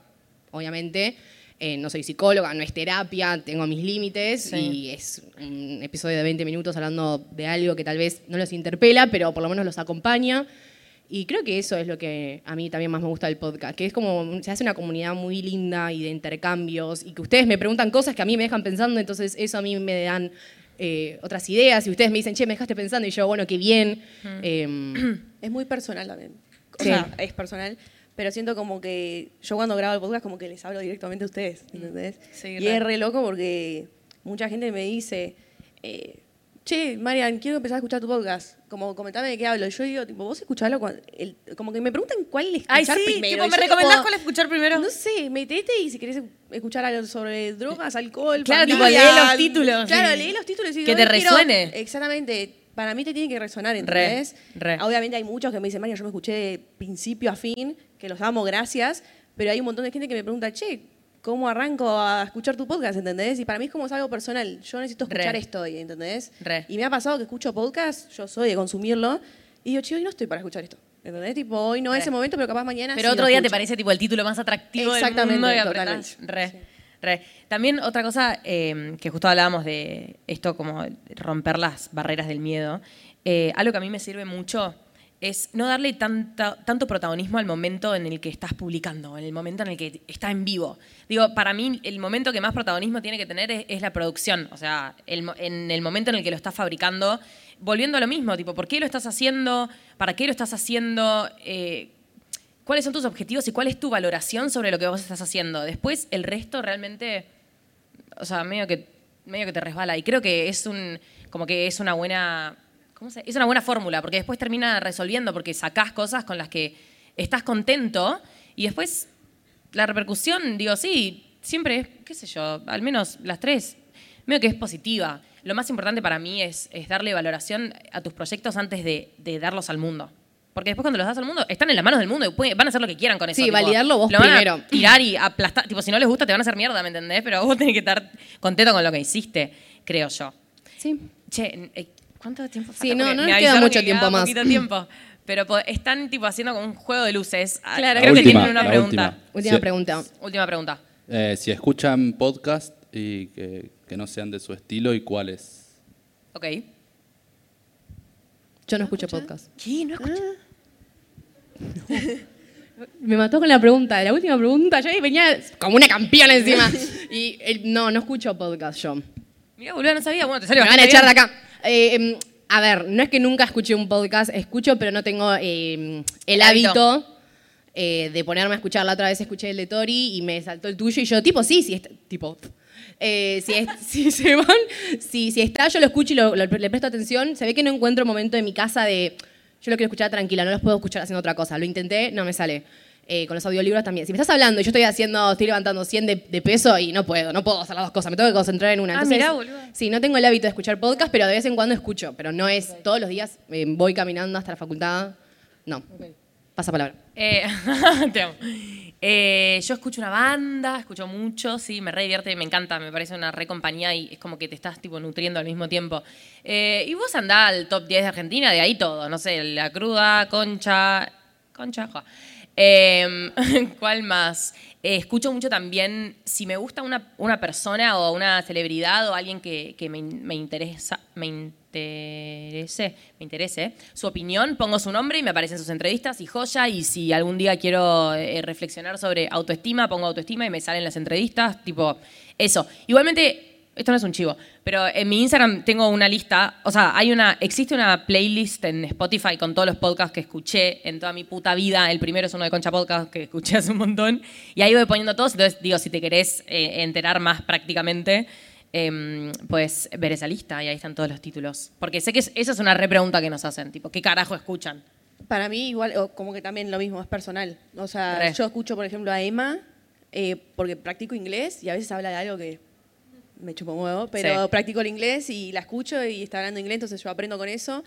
obviamente. eh, no soy psicóloga, no es terapia, tengo mis límites Sí. y es un episodio de 20 minutos hablando de algo que tal vez no los interpela, pero por lo menos los acompaña. Y creo que eso es lo que a mí también más me gusta del podcast, que es como se hace una comunidad muy linda y de intercambios y que ustedes me preguntan cosas que a mí me dejan pensando, entonces eso a mí me dan eh, otras ideas y ustedes me dicen, che, me dejaste pensando y yo, bueno, qué bien. Em, Es muy personal también. O Sí. sea, es personal. Pero siento como que yo cuando grabo el podcast como que les hablo directamente a ustedes, ¿entendés? Sí, y re. es re loco porque mucha gente me dice, eh, che, Marian, quiero empezar a escuchar tu podcast. Como comentame de qué hablo. Yo digo, tipo, vos escuchalo cuando... el- como que me preguntan cuál escuchar Ay, sí, primero. tipo, ¿me recomendás tipo, cuál escuchar primero? No sé, metete y si querés escuchar algo sobre drogas, alcohol, Claro, tipo, familia, lee los títulos. Claro, Sí. lee los títulos y Que digo, te "Hoy quiero-". resuene. Exactamente. Para mí te tiene que resonar, Re, ¿entendés? re. Obviamente hay muchos que me dicen, María, yo me escuché de principio a fin, que los amo, gracias. Pero hay un montón de gente que me pregunta, che, ¿cómo arranco a escuchar tu podcast? ¿Entendés? Y para mí es como es algo personal. Yo necesito escuchar Re. esto hoy, ¿entendés? Re. Y me ha pasado que escucho podcast, yo soy de consumirlo, y digo, che, hoy no estoy para escuchar esto. ¿Entendés? Tipo, hoy no es ese momento, pero capaz mañana Pero sí otro día te parece tipo el título más atractivo del Exactamente, mundo y apretás. totalmente. Re, re. También otra cosa eh, que justo hablábamos de esto como romper las barreras del miedo. eh, algo que a mí me sirve mucho es no darle tanta, tanto protagonismo al momento en el que estás publicando, en el momento en el que está en vivo. Digo, para mí el momento que más protagonismo tiene que tener es, la producción, o sea, en el momento en el que lo estás fabricando, volviendo a lo mismo, tipo, ¿por qué lo estás haciendo? ¿Para qué lo estás haciendo? Eh, cuáles son tus objetivos y cuál es tu valoración sobre lo que vos estás haciendo. Después, el resto realmente, o sea, medio que, medio que te resbala. Y creo que es un, como que es una buena, ¿cómo se? Es una buena fórmula, porque después termina resolviendo, porque sacás cosas con las que estás contento y después la repercusión, digo, sí, siempre es, qué sé yo, al menos las tres, medio que es positiva. Lo más importante para mí es, es darle valoración a tus proyectos antes de, de darlos al mundo. Porque después cuando los das al mundo, están en las manos del mundo y pueden- van a hacer lo que quieran con eso. Sí, validarlo vos lo van a tirar y aplastar. Tipo, si no les gusta, te van a hacer mierda, ¿me entendés? Pero vos tenés que estar contento con lo que hiciste, creo yo. Sí. Che, eh, ¿cuánto tiempo falta? Sí, no, no me nos queda mucho que tiempo más. poquito tiempo. Pero están tipo haciendo como un juego de luces. Ah, Claro. Creo La que última, tienen una pregunta. última. Última Sí. pregunta. Última pregunta. Eh, si escuchan podcast y que, que no sean de su estilo y cuáles. Ok. Yo no escucho podcast. ¿Qué? ¿No escuché? Me mató con la pregunta, la última pregunta. Yo ahí venía como una campeona encima. Y el- no, no escucho podcast yo. Mira, boludo, no sabía. Bueno, te sale Me van a echar de acá. Eh, em, a ver, no es que nunca escuché un podcast, escucho, pero no tengo eh, el Hábito. hábito eh, de ponerme a escuchar. La otra vez escuché el de Tori y me saltó el tuyo y yo, tipo, sí, sí, está, tipo, eh, si, es- si se van, si, si está, yo lo escucho y lo- lo- le presto atención. Se ve que no encuentro momento en mi casa de, yo lo quiero escuchar tranquila, no los puedo escuchar haciendo otra cosa. Lo intenté, no me sale. Eh, con los audiolibros también. Si me estás hablando y yo estoy haciendo, estoy levantando 100 de, de peso y no puedo, no puedo hacer las dos cosas, me tengo que concentrar en una. Ah, Entonces, mirá, boludo. Sí, no tengo el hábito de escuchar podcast, pero de vez en cuando escucho. Pero no es todos los días, eh, voy caminando hasta la facultad. No. Pasa palabra. Eh, te amo. Eh, yo escucho una banda, escucho mucho, sí, me re divierte, me encanta, me parece una re compañía y es como que te estás tipo nutriendo al mismo tiempo. Eh, y vos andás al top 10 de Argentina, de ahí todo, no sé, La Cruda, Concha, Concha, joa. Eh, ¿Cuál más? Eh, escucho mucho también, si me gusta una, una persona o una celebridad o alguien que, que me, me interesa, me interese, me interese, su opinión, pongo su nombre y me aparecen sus entrevistas y joya. Y si algún día quiero eh, reflexionar sobre autoestima, pongo autoestima y me salen las entrevistas, tipo eso. Igualmente, esto no es un chivo, pero en mi Instagram tengo una lista, o sea, hay una, existe una playlist en Spotify con todos los podcasts que escuché en toda mi puta vida. El primero es uno de Concha Podcast que escuché hace un montón. Y ahí voy poniendo todos. Entonces, digo, si te querés eh, enterar más prácticamente, em, pues ver esa lista y ahí están todos los títulos. Porque sé que es- esa es una re pregunta que nos hacen, tipo, ¿qué carajo escuchan? Para mí igual, o como que también lo mismo, es personal. O sea, Re. yo escucho, por ejemplo, a Emma, eh, porque practico inglés y a veces habla de algo que me chupo un huevo, pero Sí. practico el inglés y la escucho y está hablando inglés, entonces yo aprendo con eso.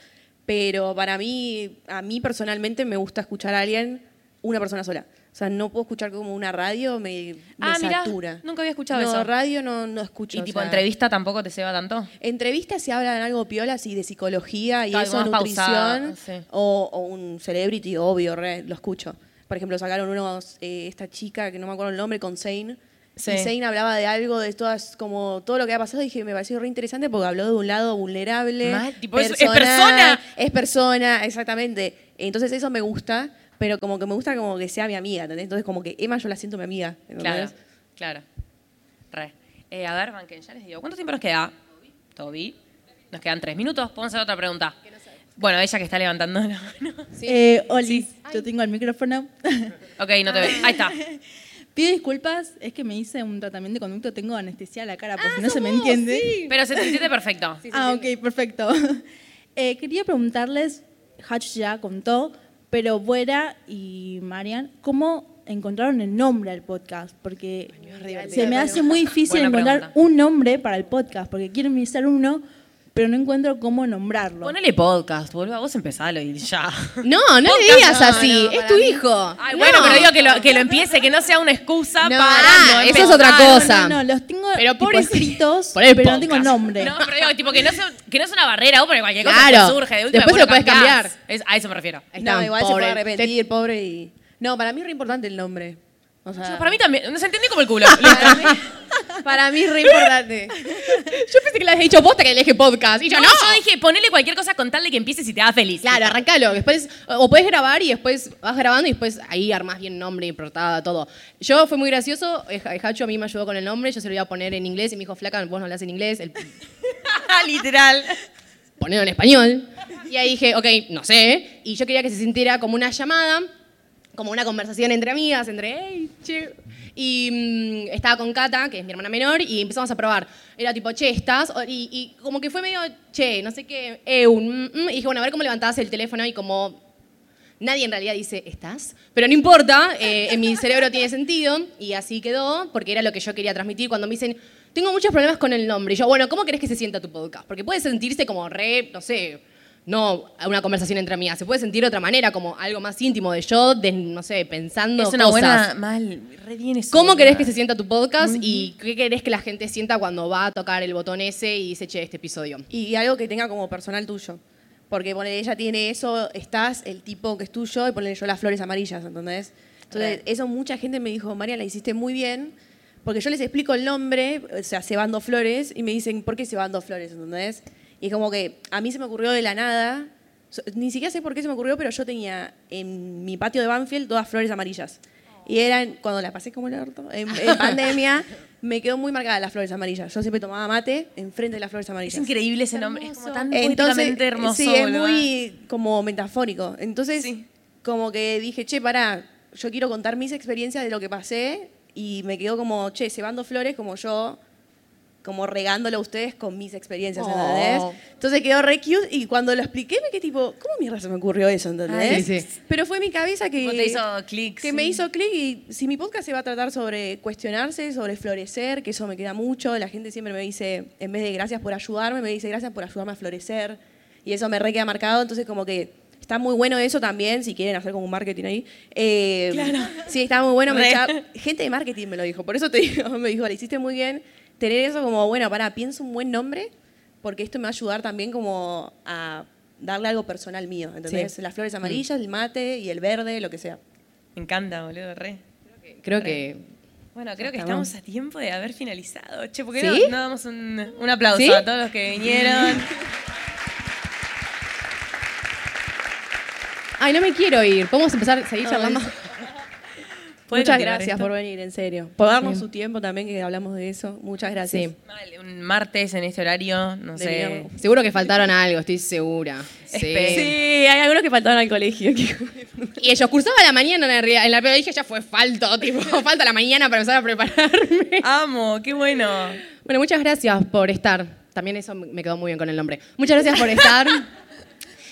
Pero para mí, a mí personalmente me gusta escuchar a alguien, una persona sola. O sea, no puedo escuchar como una radio, me, me Ah, mirá, satura. nunca había escuchado no, eso. radio no, no escucho. Y o tipo, sea, entrevista tampoco te ceba tanto. Entrevistas se hablan algo piola así de psicología y Claro, eso, más pausada, nutrición. sí. O, o un celebrity, obvio, re, lo escucho. Por ejemplo, sacaron unos, eh, esta chica que no me acuerdo el nombre, con Zane. Sí. Y Zane hablaba de algo, de todas, como todo lo que ha pasado, y dije, me pareció re interesante porque habló de un lado vulnerable. Mal, tipo, es- es persona. Es persona, exactamente. Entonces eso me gusta, pero como que me gusta como que sea mi amiga, ¿entendés? Entonces como que Emma yo la siento mi amiga. ¿entendés? Claro, claro. Re. Eh, a ver, banquen, ya les digo. ¿Cuánto tiempo nos queda? Toby. Nos quedan tres minutos. Podemos hacer otra pregunta. Bueno, ella que está levantando la mano. Eh, Oli, yo tengo el micrófono. Ok, no te veo. Ahí está. Pido disculpas, es que me hice un tratamiento de conducto, tengo anestesia en la cara, por si no se me entiende. Pero se te entiende perfecto. ah, ok, perfecto. Eh, quería preguntarles, Hatch ya contó, pero Buera y Marian, ¿cómo encontraron el nombre al podcast? Porque se me hace muy difícil Buena encontrar pregunta. un nombre para el podcast, porque quiero iniciar uno, pero no encuentro cómo nombrarlo. Ponele podcast, boludo. Vos empezalo y ya. No, no le digas así. no, es tu mí- hijo. Ay, No. bueno, pero digo que lo, que lo empiece, que no sea una excusa No, para ah, no eso es otra cosa. No, no, los tengo Pero tipo, escritos, Por el pero no tengo nombre. No, pero digo, tipo, que no, sea, que no es una barrera, vos porque cualquier cosa Claro. te surge. De última, Después vos lo puedes cambiar. Es- a eso me refiero. Ahí No, igual pobre. se puede arrepentir, pobre y... No, para mí es re importante el nombre. O sea, para mí también, no se entiende como el culo. para mí, es re importante. Yo pensé que le habías dicho posta que le dije podcast. Y yo No, yo dije, ponele cualquier cosa con tal de que empieces y te haga feliz. Claro, arrancalo. Después, o puedes grabar y después vas grabando y después ahí armás bien nombre y portada, todo. Yo fue muy gracioso. eh, Hacho a mí me ayudó con el nombre. Yo se lo iba a poner en inglés y me dijo, Flaca, vos no hablas en inglés. El, Literal. ponelo en español. Y ahí dije, ok, no sé. Y yo quería que se sintiera como una llamada, como una conversación entre amigas, entre, hey, che. Y mm, estaba con Cata, que es mi hermana menor, y empezamos a probar. Era tipo, che, ¿estás? Y, como que fue medio, che, no sé qué, eun. mm, mm. Y dije, bueno, a ver cómo levantabas el teléfono y como Nadie en realidad dice, ¿estás? Pero no importa, eh, en mi cerebro tiene sentido y así quedó, porque era lo que yo quería transmitir cuando me dicen, tengo muchos problemas con el nombre. Y yo, bueno, ¿cómo querés que se sienta tu podcast? Porque puede sentirse como re, no sé, no una conversación entre amigas, se puede sentir de otra manera, como algo más íntimo de yo, de, no sé, pensando Es una cosas. buena. Mal, re bien eso. ¿Cómo querés que se sienta tu podcast y qué querés que la gente sienta cuando va a tocar el botón ese y dice, che, este episodio? Y algo que tenga como personal tuyo. Porque ponele, ella tiene eso, estás, el tipo que es tuyo, y ponele yo las flores amarillas, ¿entendés? Entonces, eso mucha gente me dijo, María, la hiciste muy bien, porque yo les explico el nombre, o sea, Cebando Flores, y me dicen, ¿por qué Cebando Flores? ¿Entendés? Y como que a mí se me ocurrió de la nada, ni siquiera sé por qué se me ocurrió, pero yo tenía en mi patio de Banfield todas flores amarillas. Y eran, cuando la pasé como el orto, en, en pandemia, me quedó muy marcada las flores amarillas. Yo siempre tomaba mate enfrente de las flores amarillas. Es increíble ese nombre. Es como tan Entonces, hermoso. sí, es muy como metafórico. Entonces, Sí. como que dije, che, pará, yo quiero contar mis experiencias de lo que pasé y me quedó como, che, cebando flores como yo, como regándolo a ustedes con mis experiencias, Oh. ¿entendés? Entonces quedó re cute y cuando lo expliqué me quedé tipo, ¿cómo mierda se me ocurrió eso, ¿entendés? Ay, sí, sí. Pero fue mi cabeza que... Te hizo clic. Que sí. me hizo clic y si mi podcast se va a tratar sobre cuestionarse, sobre florecer, que eso me queda mucho, la gente siempre me dice, en vez de gracias por ayudarme, me dice gracias por ayudarme a florecer y eso me re queda marcado, entonces como que está muy bueno eso también, si quieren hacer como un marketing ahí. Eh, Sí, está muy bueno. me echa- gente de marketing me lo dijo, por eso te digo, me dijo, le hiciste muy bien, tener eso como, bueno, para, pienso un buen nombre, porque esto me va a ayudar también como a darle algo personal mío, ¿entendés? Sí. Las flores amarillas, el mate y el verde, lo que sea. Me encanta, boludo, re. Creo que... Bueno, creo que Estamos. estamos a tiempo de haber finalizado. Che, ¿por qué ¿Sí? no, no damos un, un aplauso ¿Sí? a todos los que vinieron? Ay, no me quiero ir. ¿Podemos empezar a seguir Ay, charlando? ¿Puede Muchas gracias esto? por venir, en serio. Por darnos su tiempo también, que hablamos de eso. Muchas gracias. Sí. Mal, un martes en este horario, no De sé. Seguro que faltaron algo, estoy segura. Sí. Sí, hay algunos que faltaban al colegio. Y ellos cursaban a la mañana en la, en la pero dije ya fue falto, tipo, falta la mañana para empezar a prepararme. Amo, qué bueno. Bueno, muchas gracias por estar. También eso me quedó muy bien con el nombre. Muchas gracias por estar.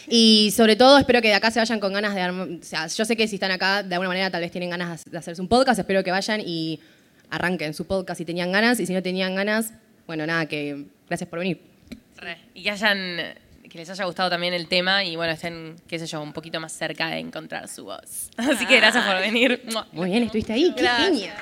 Y sobre todo espero que de acá se vayan con ganas de armar, o sea, yo sé que si están acá de alguna manera tal vez tienen ganas de hacerse un podcast, espero que vayan y arranquen su podcast si tenían ganas y si no tenían ganas, bueno, nada, que gracias por venir. Re. Y que hayan, que les haya gustado también el tema y bueno, estén, qué sé yo, un poquito más cerca de encontrar su voz. Así que gracias por venir. Muy bien, estuviste ahí, qué Gracias. genia.